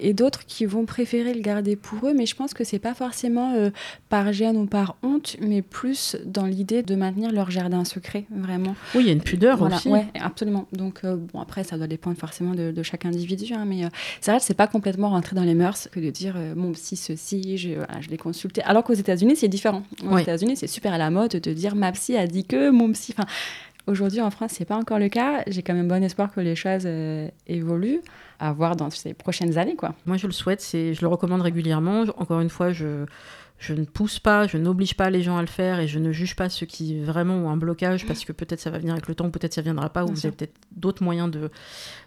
et d'autres qui vont préférer le garder pour eux. Mais je pense que c'est pas forcément euh, par gêne ou par honte, mais plus dans l'idée de maintenir leur jardin secret, vraiment. Oui, il y a une pudeur aussi. Oui, absolument. Donc, euh, bon, après, ça doit dépendre forcément de, chaque individu. Hein, mais c'est vrai que c'est pas complètement rentré dans les mœurs que de dire mon psy, ceci, je, je l'ai consulté. Alors qu'aux États-Unis, c'est différent. Aux États-Unis, c'est super à la mode de dire ma psy a dit que mon psy. Enfin, Aujourd'hui, en France, c'est pas encore le cas. J'ai quand même bon espoir que les choses euh, évoluent, à voir dans ces prochaines années. Quoi. Moi, je le souhaite, je le recommande régulièrement. Encore une fois, je, je ne pousse pas, je n'oblige pas les gens à le faire et je ne juge pas ceux qui vraiment ont un blocage parce que peut-être ça va venir avec le temps, peut-être ça viendra pas, ou vous avez peut-être d'autres moyens de,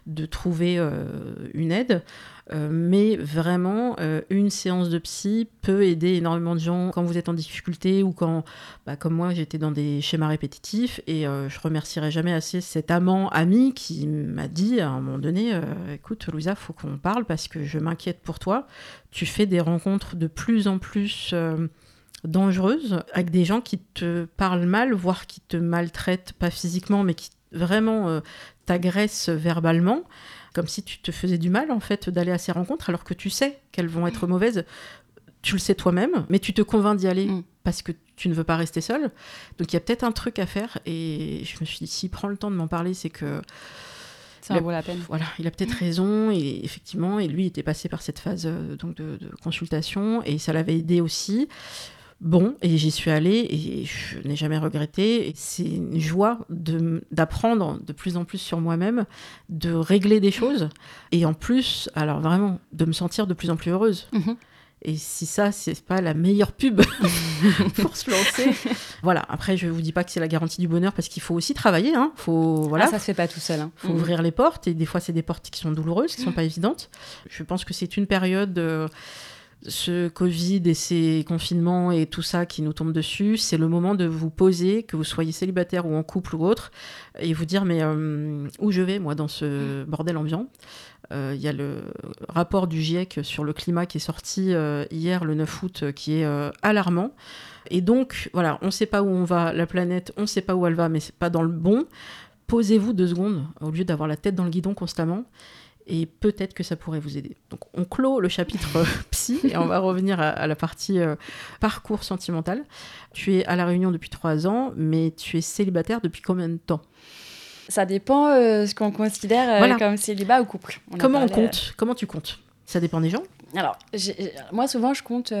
de trouver euh, une aide. Euh, mais vraiment, euh, une séance de psy peut aider énormément de gens quand vous êtes en difficulté ou quand, bah, comme moi, j'étais dans des schémas répétitifs. Et euh, je remercierai jamais assez cet amant, ami, qui m'a dit à un moment donné Écoute, Louisa, faut qu'on parle parce que je m'inquiète pour toi. Tu fais des rencontres de plus en plus dangereuses avec des gens qui te parlent mal, voire qui te maltraitent, pas physiquement, mais qui vraiment t'agressent verbalement comme si tu te faisais du mal en fait d'aller à ces rencontres alors que tu sais qu'elles vont être mm. mauvaises. Tu le sais toi-même, mais tu te convaincs d'y aller mm. parce que tu ne veux pas rester seul. Donc il y a peut-être un truc à faire et je me suis dit s'il prend le temps de m'en parler, c'est que ça vaut la peine. Voilà, il a peut-être raison et effectivement, et lui était passé par cette phase euh, donc de, de, consultation et ça l'avait aidé aussi. Bon, et j'y suis allée et je n'ai jamais regretté. C'est une joie d'apprendre de, plus en plus sur moi-même, de régler des choses et en plus, alors vraiment, de me sentir de plus en plus heureuse. Mhm. Et si ça, c'est pas la meilleure pub pour se lancer. voilà. Après, je vous dis pas que c'est la garantie du bonheur parce qu'il faut aussi travailler. Hein. Faut, voilà. Ah, ça se fait pas tout seul. Hein. faut mm. ouvrir les portes. Et des fois, c'est des portes qui sont douloureuses, qui sont pas évidentes. Je pense que c'est une période. Euh, ce Covid et ces confinements et tout ça qui nous tombe dessus, c'est le moment de vous poser, que vous soyez célibataire ou en couple ou autre, et vous dire mais euh, où je vais moi dans ce bordel ambiant euh, il y a le rapport du GIEC sur le climat qui est sorti euh, hier, le 9 août, qui est alarmant. Et donc, voilà, on ne sait pas où on va, la planète, on ne sait pas où elle va, mais c'est pas dans le bon. Posez-vous deux secondes, au lieu d'avoir la tête dans le guidon constamment, et peut-être que ça pourrait vous aider. Donc, on clôt le chapitre psy, et on va revenir à, la partie parcours sentimental. Tu es à La Réunion depuis trois ans, mais tu es célibataire depuis combien de temps? Ça dépend euh, ce qu'on considère euh, comme célibat ou couple. Comment on compte? Euh, Comment tu comptes? Ça dépend des gens? Alors, moi, souvent, je compte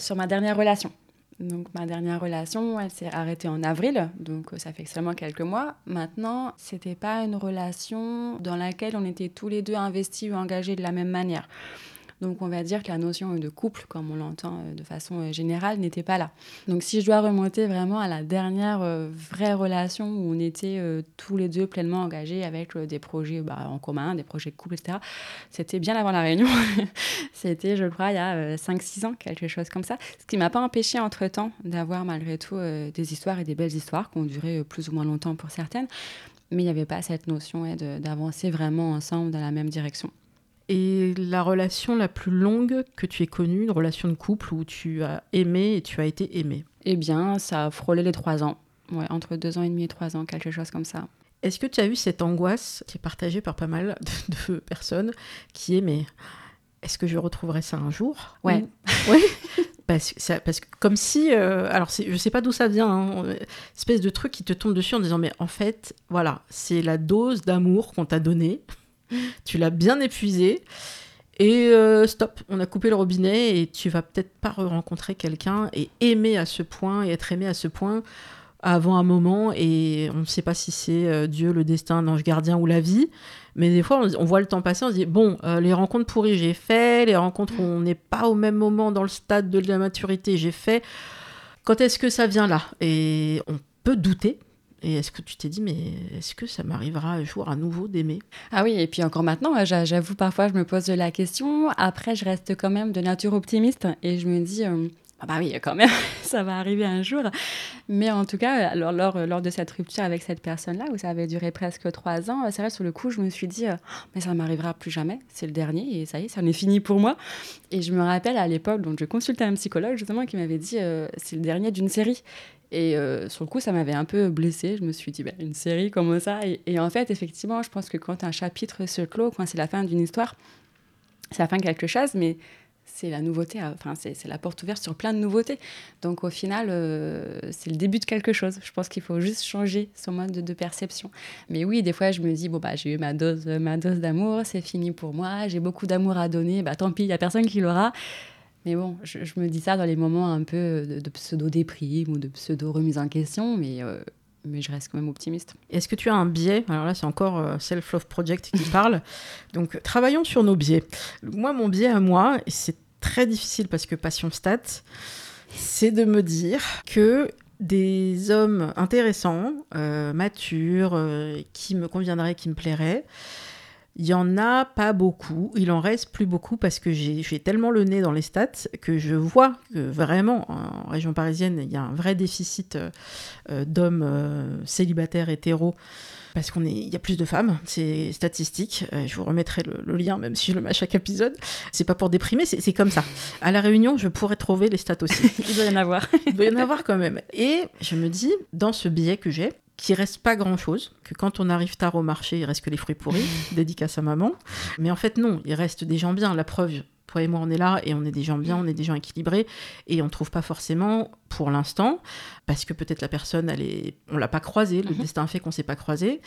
sur ma dernière relation. Donc, ma dernière relation, elle s'est arrêtée en avril, donc ça fait seulement quelques mois. Maintenant, c'était pas une relation dans laquelle on était tous les deux investis ou engagés de la même manière. Donc on va dire que la notion de couple, comme on l'entend euh, de façon euh, générale, n'était pas là. Donc si je dois remonter vraiment à la dernière euh, vraie relation où on était tous les deux pleinement engagés avec des projets bah, en commun, des projets de couple, etc., c'était bien avant la réunion. c'était, je crois, il y a 5-6 ans, quelque chose comme ça. Ce qui m'a pas empêché entre-temps d'avoir malgré tout des histoires et des belles histoires qui ont duré plus ou moins longtemps pour certaines. Mais il n'y avait pas cette notion d'avancer vraiment ensemble dans la même direction. Et la relation la plus longue que tu aies connue, une relation de couple où tu as aimé et tu as été aimé? Eh bien, ça a frôlé les trois ans. Ouais, entre deux ans et demi et trois ans, quelque chose comme ça. Est-ce que tu as eu cette angoisse qui est partagée par pas mal de, personnes qui est mais est-ce que je retrouverai ça un jour? Ouais. Oui. parce, que parce que comme si, euh, alors je sais pas d'où ça vient, hein, espèce de truc qui te tombe dessus en disant mais en fait voilà c'est la dose d'amour qu'on t'a donnée tu l'as bien épuisé. Et euh, stop, on a coupé le robinet et tu vas peut-être pas rencontrer quelqu'un et aimer à ce point et être aimé à ce point avant un moment et on ne sait pas si c'est euh, Dieu, le destin, l'ange gardien ou la vie. Mais des fois, on, voit le temps passer, on se dit, bon, euh, les rencontres pourries, j'ai fait, les rencontres où on n'est pas au même moment dans le stade de la maturité, j'ai fait. Quand est-ce que ça vient là? Et on peut douter, et est-ce que tu t'es dit, mais est-ce que ça m'arrivera un jour à nouveau d'aimer? Ah oui, et puis encore maintenant, j'avoue parfois, je me pose la question. Après, je reste quand même de nature optimiste et je me dis, euh, ah bah oui, quand même, ça va arriver un jour. Mais en tout cas, alors, lors, lors de cette rupture avec cette personne-là, où ça avait duré presque trois ans, c'est vrai, sur le coup, je me suis dit, euh, mais ça m'arrivera plus jamais, c'est le dernier, et ça y est, ça en est fini pour moi. Et je me rappelle à l'époque, donc je consultais un psychologue justement qui m'avait dit, euh, c'est le dernier d'une série. Et euh, sur le coup, ça m'avait un peu blessée. Je me suis dit, bah, une série, comment ça? Et, en fait, effectivement, je pense que quand un chapitre se clôt, quand c'est la fin d'une histoire, c'est la fin de quelque chose, mais c'est la nouveauté, enfin, c'est la porte ouverte sur plein de nouveautés. Donc au final, euh, c'est le début de quelque chose. Je pense qu'il faut juste changer son mode de, perception. Mais oui, des fois, je me dis, bon, bah, j'ai eu ma dose, ma dose d'amour, c'est fini pour moi, j'ai beaucoup d'amour à donner, bah, tant pis, il n'y a personne qui l'aura. Mais bon, je, me dis ça dans les moments un peu de, pseudo-déprime ou de pseudo-remise en question, mais, euh, mais je reste quand même optimiste. Est-ce que tu as un biais? Alors là, c'est encore euh, Self-Love Project qui parle. Donc, travaillons sur nos biais. Moi, mon biais à moi, et c'est très difficile parce que passion stat, c'est de me dire que des hommes intéressants, euh, matures, qui me conviendraient, qui me plairaient, il y en a pas beaucoup, il en reste plus beaucoup parce que j'ai tellement le nez dans les stats que je vois que vraiment en région parisienne il y a un vrai déficit euh, euh, d'hommes euh, célibataires hétéros parce qu'on est il y a plus de femmes, c'est statistique. je vous remettrai le, lien même si je le mets à chaque épisode. C'est pas pour déprimer, c'est comme ça. À la Réunion, je pourrais trouver les stats aussi. il doit y en avoir. il doit y en avoir quand même. Et je me dis dans ce billet que j'ai, qu'il reste pas grand chose, que quand on arrive tard au marché, il reste que les fruits pourris, dédicace à maman. Mais en fait, non, il reste des gens bien. La preuve, toi et moi, on est là et on est des gens bien, on est des gens équilibrés et on trouve pas forcément pour l'instant, parce que peut-être la personne, elle est, on l'a pas croisée, le mhm. destin fait qu'on s'est pas croisé.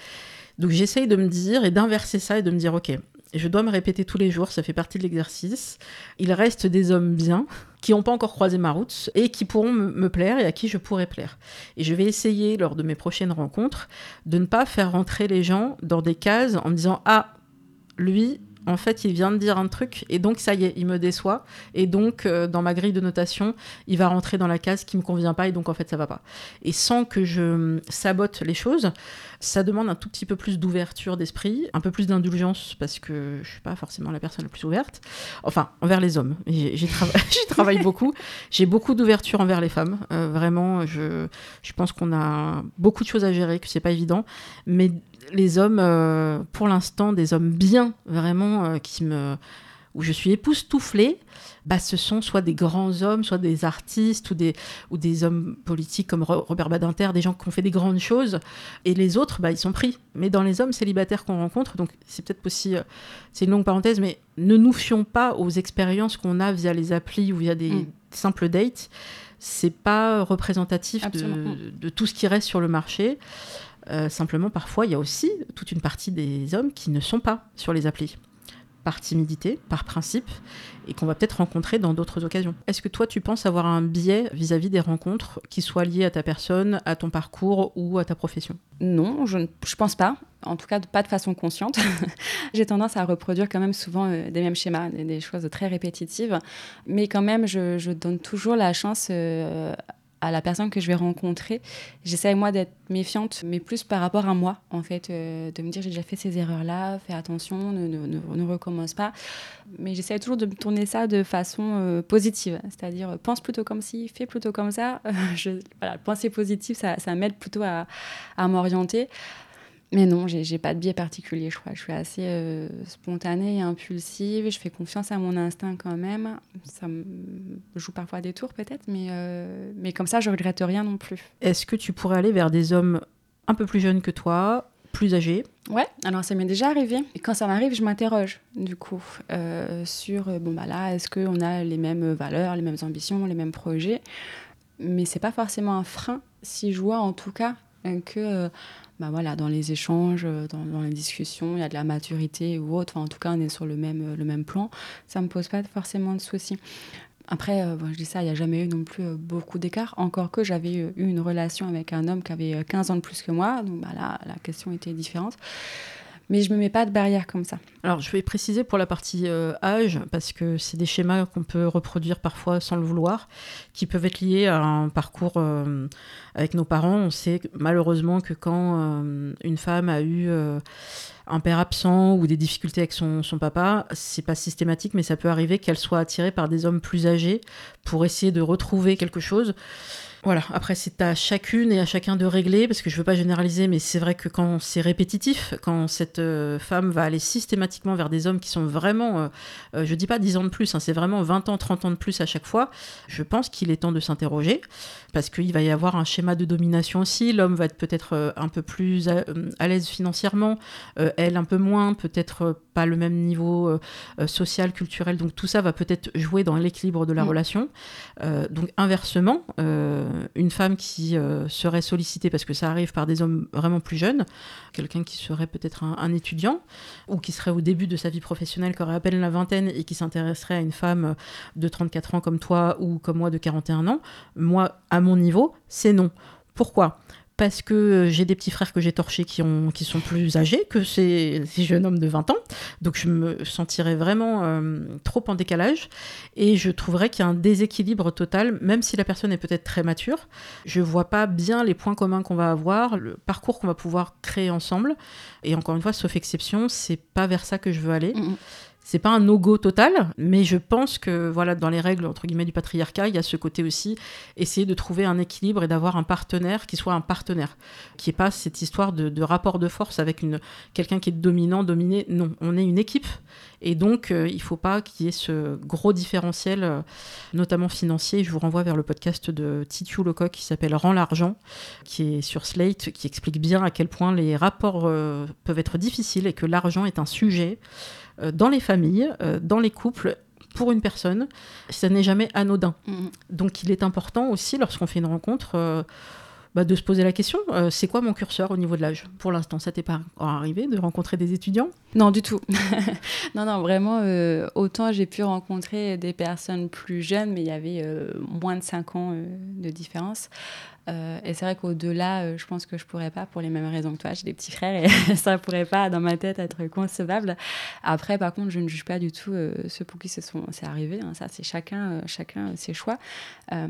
Donc j'essaye de me dire et d'inverser ça et de me dire, ok, je dois me répéter tous les jours, ça fait partie de l'exercice. Il reste des hommes bien qui n'ont pas encore croisé ma route et qui pourront me plaire et à qui je pourrais plaire. Et je vais essayer lors de mes prochaines rencontres de ne pas faire rentrer les gens dans des cases en me disant ah lui en fait, il vient de dire un truc, et donc ça y est, il me déçoit, et donc euh, dans ma grille de notation, il va rentrer dans la case qui me convient pas, et donc en fait, ça va pas. Et sans que je sabote les choses, ça demande un tout petit peu plus d'ouverture d'esprit, un peu plus d'indulgence, parce que je suis pas forcément la personne la plus ouverte, enfin, envers les hommes. J'y travaille beaucoup, j'ai beaucoup d'ouverture envers les femmes, euh, vraiment, je, je pense qu'on a beaucoup de choses à gérer, que c'est pas évident, mais les hommes, euh, pour l'instant, des hommes bien, vraiment, euh, qui me, où je suis époustouflée, bah, ce sont soit des grands hommes, soit des artistes ou des, ou des hommes politiques comme Robert Badinter, des gens qui ont fait des grandes choses. Et les autres, bah, ils sont pris. Mais dans les hommes célibataires qu'on rencontre, donc c'est peut-être aussi, euh, c'est une longue parenthèse, mais ne nous fions pas aux expériences qu'on a via les applis ou via des mm. simples dates. C'est pas représentatif de, de, tout ce qui reste sur le marché. Euh, simplement, parfois, il y a aussi toute une partie des hommes qui ne sont pas sur les applis, par timidité, par principe, et qu'on va peut-être rencontrer dans d'autres occasions. Est-ce que toi, tu penses avoir un biais vis-à-vis des rencontres qui soient liés à ta personne, à ton parcours ou à ta profession? Non, je ne pense pas. En tout cas, pas de façon consciente. J'ai tendance à reproduire quand même souvent euh, des mêmes schémas, des, choses très répétitives. Mais quand même, je, donne toujours la chance euh, à la personne que je vais rencontrer, j'essaie moi d'être méfiante, mais plus par rapport à moi, en fait, euh, de me dire j'ai déjà fait ces erreurs-là, fais attention, ne, ne, ne, recommence pas. Mais j'essaie toujours de me tourner ça de façon euh, positive, c'est-à-dire pense plutôt comme ci, fais plutôt comme ça. je, voilà, penser positif, ça, ça m'aide plutôt à, à m'orienter. Mais non, j'ai pas de biais particulier, je crois. Je suis assez euh, spontanée et impulsive. Je fais confiance à mon instinct quand même. Ça me joue parfois des tours peut-être, mais, euh, mais comme ça, je regrette rien non plus. Est-ce que tu pourrais aller vers des hommes un peu plus jeunes que toi, plus âgés? Ouais, alors ça m'est déjà arrivé. Et quand ça m'arrive, je m'interroge du coup euh, sur, bon bah là, est-ce qu'on a les mêmes valeurs, les mêmes ambitions, les mêmes projets? Mais c'est pas forcément un frein si je vois en tout cas que bah voilà, dans les échanges, euh, dans, les discussions, il y a de la maturité ou autre. en tout cas, on est sur le même, euh, le même plan. Ça ne me pose pas forcément de soucis. Après, euh, je dis ça, il n'y a jamais eu non plus beaucoup d'écart. Encore que j'avais eu une relation avec un homme qui avait 15 ans de plus que moi. Donc bah là, la question était différente mais je me mets pas de barrière comme ça. Alors, je vais préciser pour la partie euh, âge, parce que c'est des schémas qu'on peut reproduire parfois sans le vouloir, qui peuvent être liés à un parcours euh, avec nos parents. On sait malheureusement que quand euh, une femme a eu un père absent ou des difficultés avec son, son papa, c'est pas systématique, mais ça peut arriver qu'elle soit attirée par des hommes plus âgés pour essayer de retrouver quelque chose. Voilà, après c'est à chacune et à chacun de régler, parce que je veux pas généraliser, mais c'est vrai que quand c'est répétitif, quand cette euh, femme va aller systématiquement vers des hommes qui sont vraiment, euh, euh, je dis pas 10 ans de plus, hein, c'est vraiment 20 ans, 30 ans de plus à chaque fois, je pense qu'il est temps de s'interroger, parce qu'il va y avoir un schéma de domination aussi, l'homme va être peut-être un peu plus à, l'aise financièrement, elle un peu moins, peut-être pas le même niveau social, culturel, donc tout ça va peut-être jouer dans l'équilibre de la mm. relation. donc inversement, une femme qui euh, serait sollicitée, parce que ça arrive par des hommes vraiment plus jeunes, quelqu'un qui serait peut-être un, étudiant, ou qui serait au début de sa vie professionnelle, qui aurait à peine la vingtaine et qui s'intéresserait à une femme de 34 ans comme toi ou comme moi de 41 ans, moi, à mon niveau, c'est non. Pourquoi? Parce que euh, j'ai des petits frères que j'ai torchés qui, ont, qui sont plus âgés que ces, ces jeunes hommes de 20 ans. Donc je me sentirais vraiment euh, trop en décalage et je trouverais qu'il y a un déséquilibre total, même si la personne est peut-être très mature. Je vois pas bien les points communs qu'on va avoir, le parcours qu'on va pouvoir créer ensemble. Et encore une fois, sauf exception, c'est pas vers ça que je veux aller. C'est pas un no-go total, mais je pense que voilà, dans les règles entre guillemets du patriarcat, il y a ce côté aussi essayer de trouver un équilibre et d'avoir un partenaire qui soit un partenaire, qui est pas cette histoire de, rapport de force avec une quelqu'un qui est dominant, dominé. Non, on est une équipe et donc euh, il faut pas qu'il y ait ce gros différentiel, euh, notamment financier. Je vous renvoie vers le podcast de Titu Lecoq qui s'appelle Rends l'argent, qui est sur Slate, qui explique bien à quel point les rapports euh, peuvent être difficiles et que l'argent est un sujet dans les familles, euh, dans les couples, pour une personne, ça n'est jamais anodin. Mm. Donc il est important aussi, lorsqu'on fait une rencontre, euh, bah, de se poser la question, c'est quoi mon curseur au niveau de l'âge? Pour l'instant, ça t'est pas arrivé de rencontrer des étudiants? Non, du tout. non, non, vraiment, autant j'ai pu rencontrer des personnes plus jeunes, mais il y avait moins de 5 ans de différence. Euh, et c'est vrai qu'au-delà, euh, je pense que je pourrais pas pour les mêmes raisons que toi. J'ai des petits frères et ça pourrait pas, dans ma tête, être concevable. Après, par contre, je ne juge pas du tout euh, ceux pour qui c'est arrivé. Hein. Ça, c'est chacun, chacun ses choix.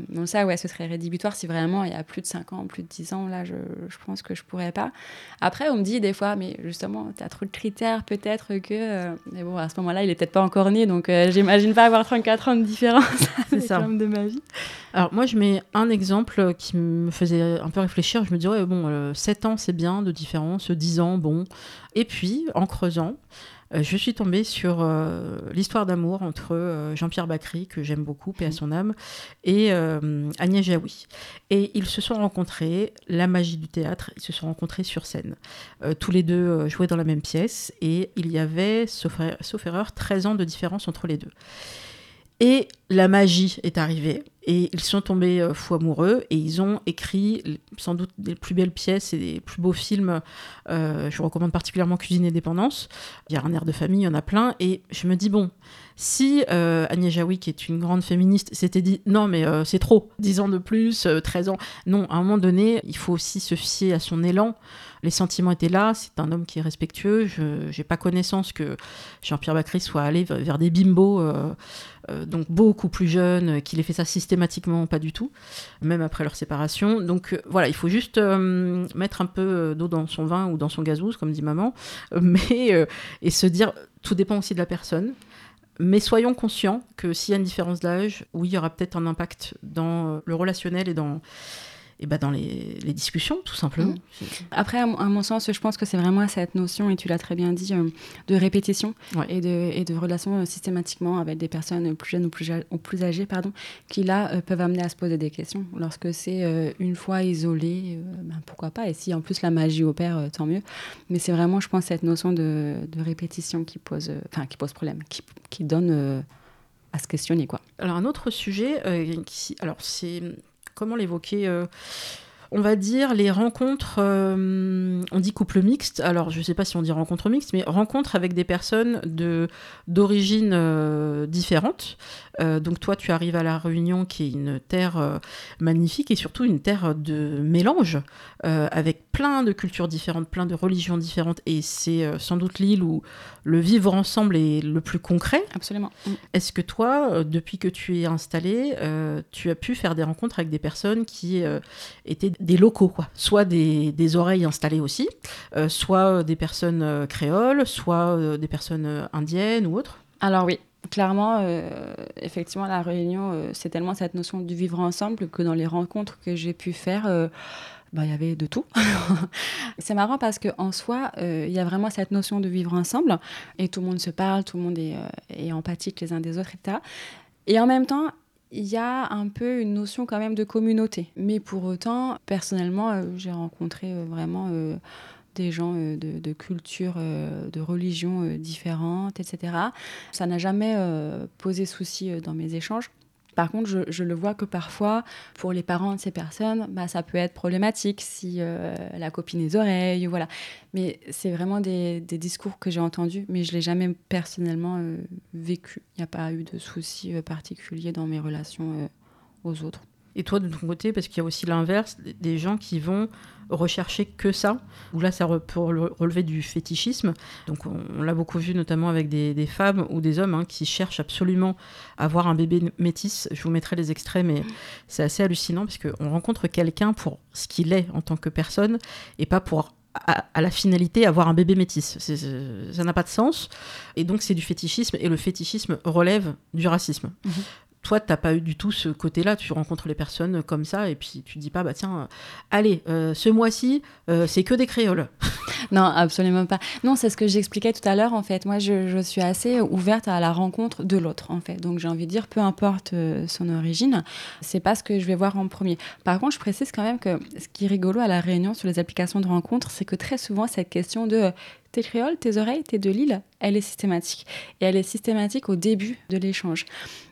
donc ça, ouais, ce serait rédhibitoire si vraiment il y a plus de 5 ans, plus de 10 ans. Là, je, je pense que je pourrais pas. Après, on me dit des fois, mais justement, tu as trop de critères, peut-être que. mais bon, à ce moment-là, il est peut-être pas encore né, donc j'imagine pas avoir 34 ans de différence. c'est ça. de ma vie. Alors, moi, je mets un exemple qui me faisait un peu réfléchir. Je me disais, bon, 7 euh, ans, c'est bien de différence, 10 ans, bon. Et puis, en creusant, euh, je suis tombée sur euh, l'histoire d'amour entre Jean-Pierre Bacry, que j'aime beaucoup, paix à son âme, et Agnès Jaoui. Et ils se sont rencontrés, la magie du théâtre, ils se sont rencontrés sur scène. tous les deux jouaient dans la même pièce, et il y avait, sauf, sauf erreur, 13 ans de différence entre les deux. Et la magie est arrivée et ils sont tombés euh, fous amoureux et ils ont écrit sans doute les plus belles pièces et les plus beaux films. Euh, je recommande particulièrement Cuisine et Dépendance. Il y a un air de famille, il y en a plein. Et je me dis, bon, si euh, Agnès Jaoui, qui est une grande féministe, s'était dit non, mais c'est trop, 10 ans de plus, 13 ans. Non, à un moment donné, il faut aussi se fier à son élan les sentiments étaient là, c'est un homme qui est respectueux. Je n'ai pas connaissance que Jean-Pierre Bacry soit allé vers des bimbos, euh, euh, donc plus jeunes, qu'il ait fait ça systématiquement, pas du tout, même après leur séparation. Donc euh, voilà, il faut juste mettre un peu d'eau dans son vin ou dans son gazouze, comme dit maman, mais et se dire, tout dépend aussi de la personne. Mais soyons conscients que s'il y a une différence d'âge, oui, il y aura peut-être un impact dans le relationnel et dans et bah dans les, discussions, tout simplement. Mm. Après, à mon, sens, je pense que c'est vraiment cette notion, et tu l'as très bien dit, euh, de répétition et, de, et de relation euh, systématiquement avec des personnes plus jeunes ou plus, ou plus âgées, pardon, qui là euh, peuvent amener à se poser des questions. Lorsque c'est une fois isolé, ben, pourquoi pas Et si en plus la magie opère, tant mieux. Mais c'est vraiment, je pense, cette notion de, de répétition qui pose, enfin, qui pose problème, qui, qui donne à se questionner. Quoi. Alors un autre sujet, qui, alors c'est comment l'évoquer euh, on va dire les rencontres, euh, on dit couple mixte, alors je ne sais pas si on dit rencontre mixte, mais rencontre avec des personnes de d'origine euh, différentes, euh, donc toi, tu arrives à La Réunion, qui est une terre magnifique et surtout une terre de mélange, avec plein de cultures différentes, plein de religions différentes. Et c'est sans doute l'île où le vivre ensemble est le plus concret. Absolument. Mm. Est-ce que toi, depuis que tu es installé, tu as pu faire des rencontres avec des personnes qui étaient des locaux, quoi? Soit des, des oreilles installées aussi, soit des personnes créoles, soit des personnes indiennes ou autres? Alors oui, clairement, euh, effectivement, la réunion, euh, c'est tellement cette notion du vivre ensemble que dans les rencontres que j'ai pu faire, euh, bah, il y avait de tout. c'est marrant parce qu'en soi, il y a vraiment cette notion de vivre ensemble et tout le monde se parle, tout le monde est, est empathique les uns des autres, etc. Et en même temps, il y a un peu une notion quand même de communauté. Mais pour autant, personnellement, j'ai rencontré vraiment des gens euh, de, cultures, euh, de religions euh, différentes, etc. Ça n'a jamais posé souci dans mes échanges. Par contre, je, le vois que parfois, pour les parents de ces personnes, bah, ça peut être problématique si la copine des oreilles, voilà. Mais c'est vraiment des, discours que j'ai entendus, mais je ne l'ai jamais personnellement vécu. Il n'y a pas eu de soucis particuliers dans mes relations aux autres. Et toi, de ton côté, parce qu'il y a aussi l'inverse, des gens qui vont rechercher que ça, où là, ça peut relever du fétichisme. Donc, on, l'a beaucoup vu notamment avec des, femmes ou des hommes hein, qui cherchent absolument à avoir un bébé métis. Je vous mettrai les extraits, mais c'est assez hallucinant parce qu'on rencontre quelqu'un pour ce qu'il est en tant que personne et pas pour à, la finalité avoir un bébé métis. ça n'a pas de sens. Et donc c'est du fétichisme, et le fétichisme relève du racisme. Mhm toi, tu n'as pas eu du tout ce côté-là. Tu rencontres les personnes comme ça et puis tu dis pas, bah tiens, euh, allez, euh, ce mois-ci, euh, c'est que des créoles. non, absolument pas. Non, c'est ce que j'expliquais tout à l'heure, en fait. Moi, je, suis assez ouverte à la rencontre de l'autre, en fait. Donc, j'ai envie de dire, peu importe son origine, c'est pas ce que je vais voir en premier. Par contre, je précise quand même que ce qui est rigolo à La Réunion sur les applications de rencontre, c'est que très souvent, cette question de tes créoles, tes oreilles, t'es de Lille, elle est systématique. Et elle est systématique au début de l'échange.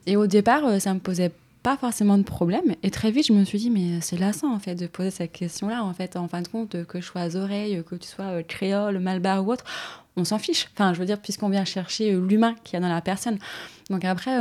Et au départ, euh, ça me posait pas forcément de problème. Et très vite, je me suis dit, mais c'est lassant, en fait, de poser cette question-là. En fait, en fin de compte, que je sois oreilles, que tu sois euh, créole, malbar ou autre, on s'en fiche. Enfin, je veux dire, puisqu'on vient chercher euh, l'humain qu'il y a dans la personne. Donc après,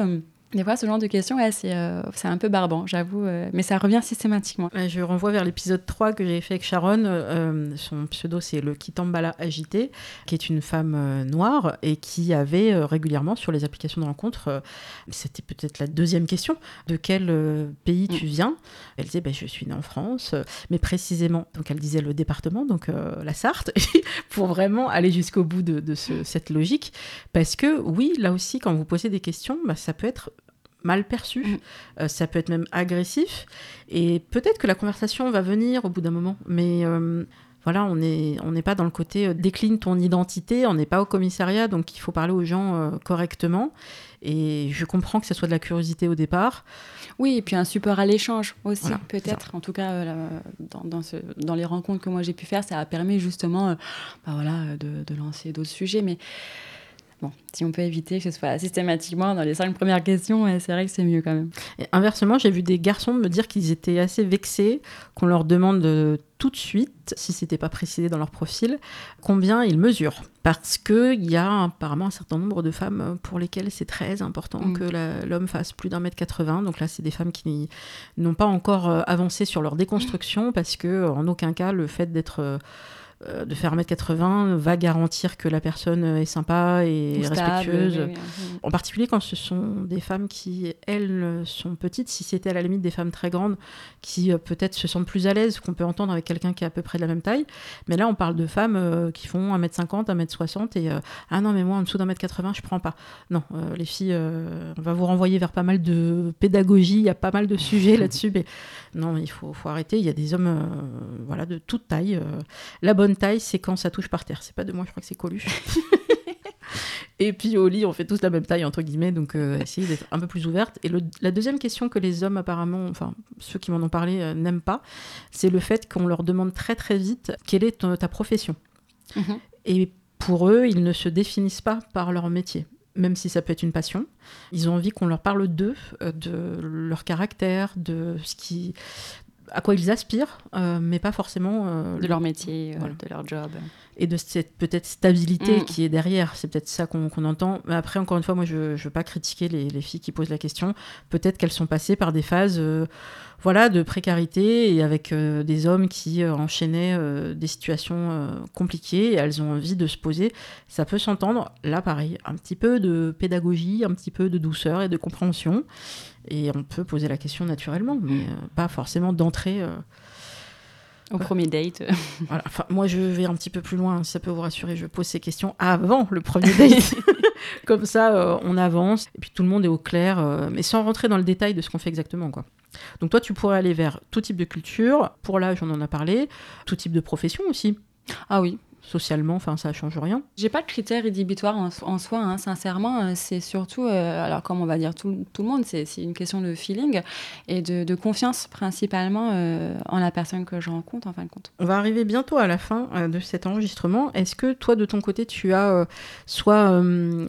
Des fois, ce genre de questions, euh, c'est un peu barbant, j'avoue, euh, mais ça revient systématiquement. Je renvoie vers l'épisode 3 que j'ai fait avec Sharon. Euh, son pseudo, c'est le Kitambala Agité, qui est une femme noire et qui avait régulièrement sur les applications de rencontre, c'était peut-être la deuxième question, de quel pays tu mm. viens? Elle disait, ben, je suis née en France, mais précisément, donc elle disait le département, donc la Sarthe, pour vraiment aller jusqu'au bout de, cette logique. Parce que oui, là aussi, quand vous posez des questions, bah, ça peut être mal perçu, mm. euh, ça peut être même agressif, et peut-être que la conversation va venir au bout d'un moment, mais euh, voilà, on n'est on pas dans le côté euh, décline ton identité, on n'est pas au commissariat, donc il faut parler aux gens correctement, et je comprends que ce soit de la curiosité au départ. Oui, et puis un support à l'échange aussi, peut-être. En tout cas, dans, dans, ce, dans, les rencontres que moi j'ai pu faire, ça a permis justement bah voilà, de, de lancer d'autres sujets. Mais Bon, si on peut éviter que ce soit systématiquement dans les cinq premières questions, c'est vrai que c'est mieux quand même. Et inversement, j'ai vu des garçons me dire qu'ils étaient assez vexés qu'on leur demande tout de suite, si c'était pas précisé dans leur profil, combien ils mesurent. Parce qu'il y a apparemment un certain nombre de femmes pour lesquelles c'est très important mm. que l'homme fasse plus d'un mètre 80. Donc là, c'est des femmes qui n'ont pas encore euh, avancé sur leur déconstruction parce que en aucun cas le fait d'être euh, de faire 1m80 va garantir que la personne est sympa et respectueuse. En particulier quand ce sont des femmes qui, elles, sont petites. Si c'était à la limite des femmes très grandes qui euh, peut-être se sentent plus à l'aise, qu'on peut entendre avec quelqu'un qui est à peu près de la même taille. Mais là, on parle de femmes euh, qui font 1m50, 1m60 et ah non, mais moi en dessous d'un mètre 80, je prends pas. Non, les filles, on va vous renvoyer vers pas mal de pédagogie, il y a pas mal de sujets là-dessus. Mais non, il faut, faut, arrêter. Il y a des hommes voilà, de toute taille. la bonne taille, c'est quand ça touche par terre. C'est pas de moi, je crois que c'est Coluche. et puis au lit, on fait tous la même taille, entre guillemets, donc euh, essayer d'être un peu plus ouverte. Et la deuxième question que les hommes, apparemment, enfin, ceux qui m'en ont parlé, euh, n'aiment pas, c'est le fait qu'on leur demande très très vite quelle est ta, profession? Mhm. Et pour eux, ils ne se définissent pas par leur métier même si ça peut être une passion. Ils ont envie qu'on leur parle d'eux, euh, de leur caractère, de ce qui, à quoi ils aspirent, euh, mais pas forcément euh, de leur métier, euh, de leur job. Et de cette peut-être stabilité mm. qui est derrière. C'est peut-être ça qu'on entend. Mais après, encore une fois, moi, je ne veux pas critiquer les, les, filles qui posent la question. Peut-être qu'elles sont passées par des phases voilà, de précarité et avec des hommes qui enchaînaient des situations compliquées et elles ont envie de se poser. Ça peut s'entendre. Là, pareil, un petit peu de pédagogie, un petit peu de douceur et de compréhension. Et on peut poser la question naturellement, mais pas forcément d'entrer. Au premier date. voilà. enfin, moi, je vais un petit peu plus loin, ça peut vous rassurer. Je pose ces questions avant le premier date. Comme ça, on avance et puis tout le monde est au clair, mais sans rentrer dans le détail de ce qu'on fait exactement. Quoi. Donc toi, tu pourrais aller vers tout type de culture. Pour l'âge, on en a parlé. Tout type de profession aussi. Ah oui, socialement, enfin ça change rien. J'ai pas de critères rédhibitoires en, soi, hein, sincèrement. Euh, c'est surtout, euh, alors comme on va dire tout, tout le monde, c'est une question de feeling et de, confiance principalement euh, en la personne que je rencontre en fin de compte. On va arriver bientôt à la fin de cet enregistrement. Est-ce que toi de ton côté tu as soit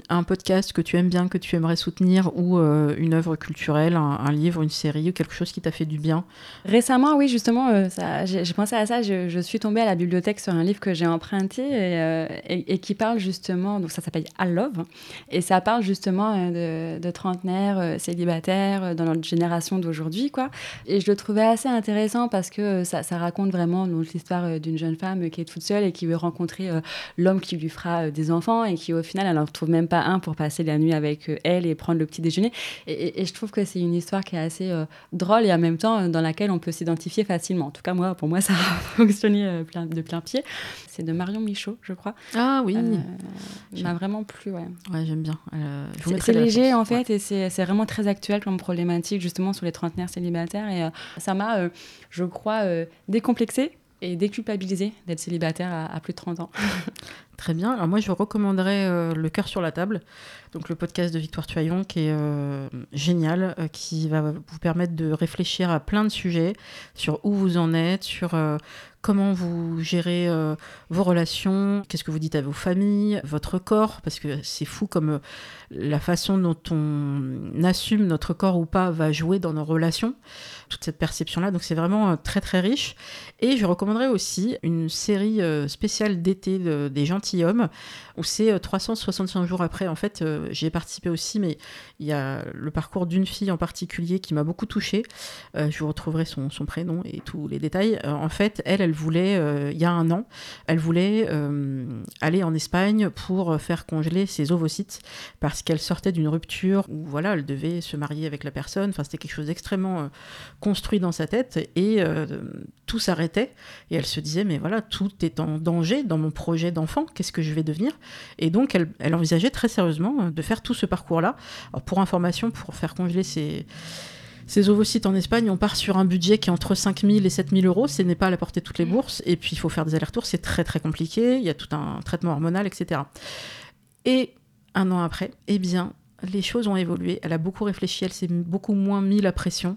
un podcast que tu aimes bien, que tu aimerais soutenir ou une œuvre culturelle, un, livre, une série ou quelque chose qui t'a fait du bien? Récemment, oui, justement, j'ai pensé à ça. Je, je suis tombée à la bibliothèque sur un livre que j'ai emprunté euh, et, qui parle justement, donc ça s'appelle I Love, et ça parle justement euh, de, de trentenaires euh, célibataires dans notre génération d'aujourd'hui, quoi. Et je le trouvais assez intéressant parce que ça, raconte vraiment l'histoire d'une jeune femme qui est toute seule et qui veut rencontrer l'homme qui lui fera des enfants et qui au final, elle n'en trouve même pas un pour passer la nuit avec elle et prendre le petit déjeuner. Et, je trouve que c'est une histoire qui est assez drôle et en même temps dans laquelle on peut s'identifier facilement. En tout cas, moi, pour moi, ça a fonctionné de plein pied. C'est de Marion Michaud, je crois. Ah oui. Euh, m'a vraiment plu, ouais. Ouais, j'aime bien. Euh, c'est léger en fait et c'est vraiment très actuel comme problématique justement sur les trentenaires célibataires et euh, ça m'a, je crois, décomplexé et déculpabilisé d'être célibataire à, plus de 30 ans. Très bien. Alors moi, je recommanderais Le cœur sur la table, donc le podcast de Victoire Tuaillon, qui est génial, qui va vous permettre de réfléchir à plein de sujets sur où vous en êtes, sur comment vous gérez euh, vos relations, qu'est-ce que vous dites à vos familles, votre corps, parce que c'est fou comme euh, la façon dont on assume notre corps ou pas va jouer dans nos relations, toute cette perception-là. Donc c'est vraiment euh, très très riche. Et je recommanderais aussi une série spéciale d'été des gens gentilhomme, où c'est 365 jours après. En fait, j'y ai participé aussi, mais il y a le parcours d'une fille en particulier qui m'a beaucoup touchée. je vous retrouverai son, son, prénom et tous les détails. en fait, elle, elle voulait, il y a un an, elle voulait aller en Espagne pour faire congeler ses ovocytes parce qu'elle sortait d'une rupture où voilà, elle devait se marier avec la personne. Enfin, c'était quelque chose d'extrêmement euh, construit dans sa tête et euh, tout s'arrêtait. Et elle se disait, mais voilà, tout est en danger dans mon projet d'enfant. Qu'est-ce que je vais devenir Et donc, elle, elle, envisageait très sérieusement euh, de faire tout ce parcours-là. Alors, pour information, pour faire congeler ses ces ovocytes en Espagne, on part sur un budget qui est entre 5 000 et 7 000 euros. Ce n'est pas à la portée de toutes les bourses. Et puis, il faut faire des allers-retours. C'est très, très compliqué. Il y a tout un traitement hormonal, etc. Et un an après, eh bien, les choses ont évolué. Elle a beaucoup réfléchi. Elle s'est beaucoup moins mis la pression.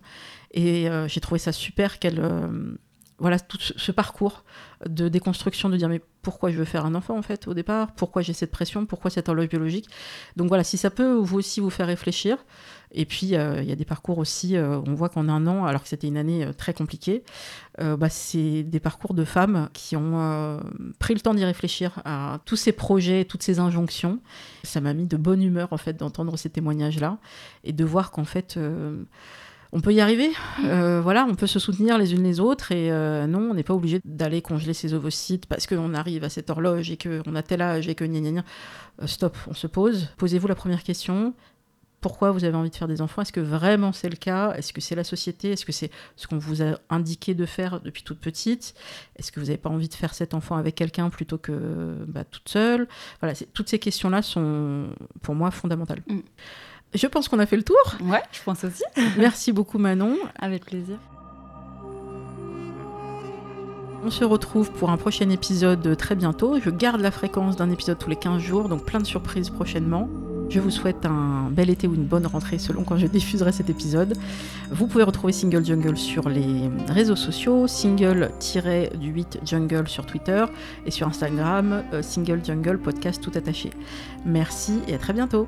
Et euh, j'ai trouvé ça super qu'elle. Euh, voilà tout ce parcours de déconstruction, de dire mais pourquoi je veux faire un enfant en fait au départ, pourquoi j'ai cette pression, pourquoi cette horloge biologique? Donc voilà, si ça peut vous aussi vous faire réfléchir, et puis, euh, il y a des parcours aussi, euh, on voit qu'en un an, alors que c'était une année euh, très compliquée, bah, c'est des parcours de femmes qui ont pris le temps d'y réfléchir à tous ces projets, toutes ces injonctions. Ça m'a mis de bonne humeur, en fait, d'entendre ces témoignages-là et de voir qu'en fait on peut y arriver. voilà, on peut se soutenir les unes les autres et non, on n'est pas obligé d'aller congeler ses ovocytes parce qu'on arrive à cette horloge et qu'on a tel âge et que gna gna gna. stop, on se pose. Posez-vous la première question pourquoi vous avez envie de faire des enfants? Est-ce que vraiment c'est le cas? Est-ce que c'est la société? Est-ce que c'est ce qu'on vous a indiqué de faire depuis toute petite? Est-ce que vous n'avez pas envie de faire cet enfant avec quelqu'un plutôt que bah, toute seule? Voilà, toutes ces questions-là sont pour moi fondamentales. Mm. Je pense qu'on a fait le tour. Ouais, je pense aussi. Merci beaucoup Manon. Avec plaisir. On se retrouve pour un prochain épisode très bientôt. Je garde la fréquence d'un épisode tous les 15 jours, donc plein de surprises prochainement. Je vous souhaite un bel été ou une bonne rentrée selon quand je diffuserai cet épisode. Vous pouvez retrouver Single Jungle sur les réseaux sociaux, single-du8 jungle sur Twitter et sur Instagram, euh, Single Jungle podcast tout attaché. Merci et à très bientôt.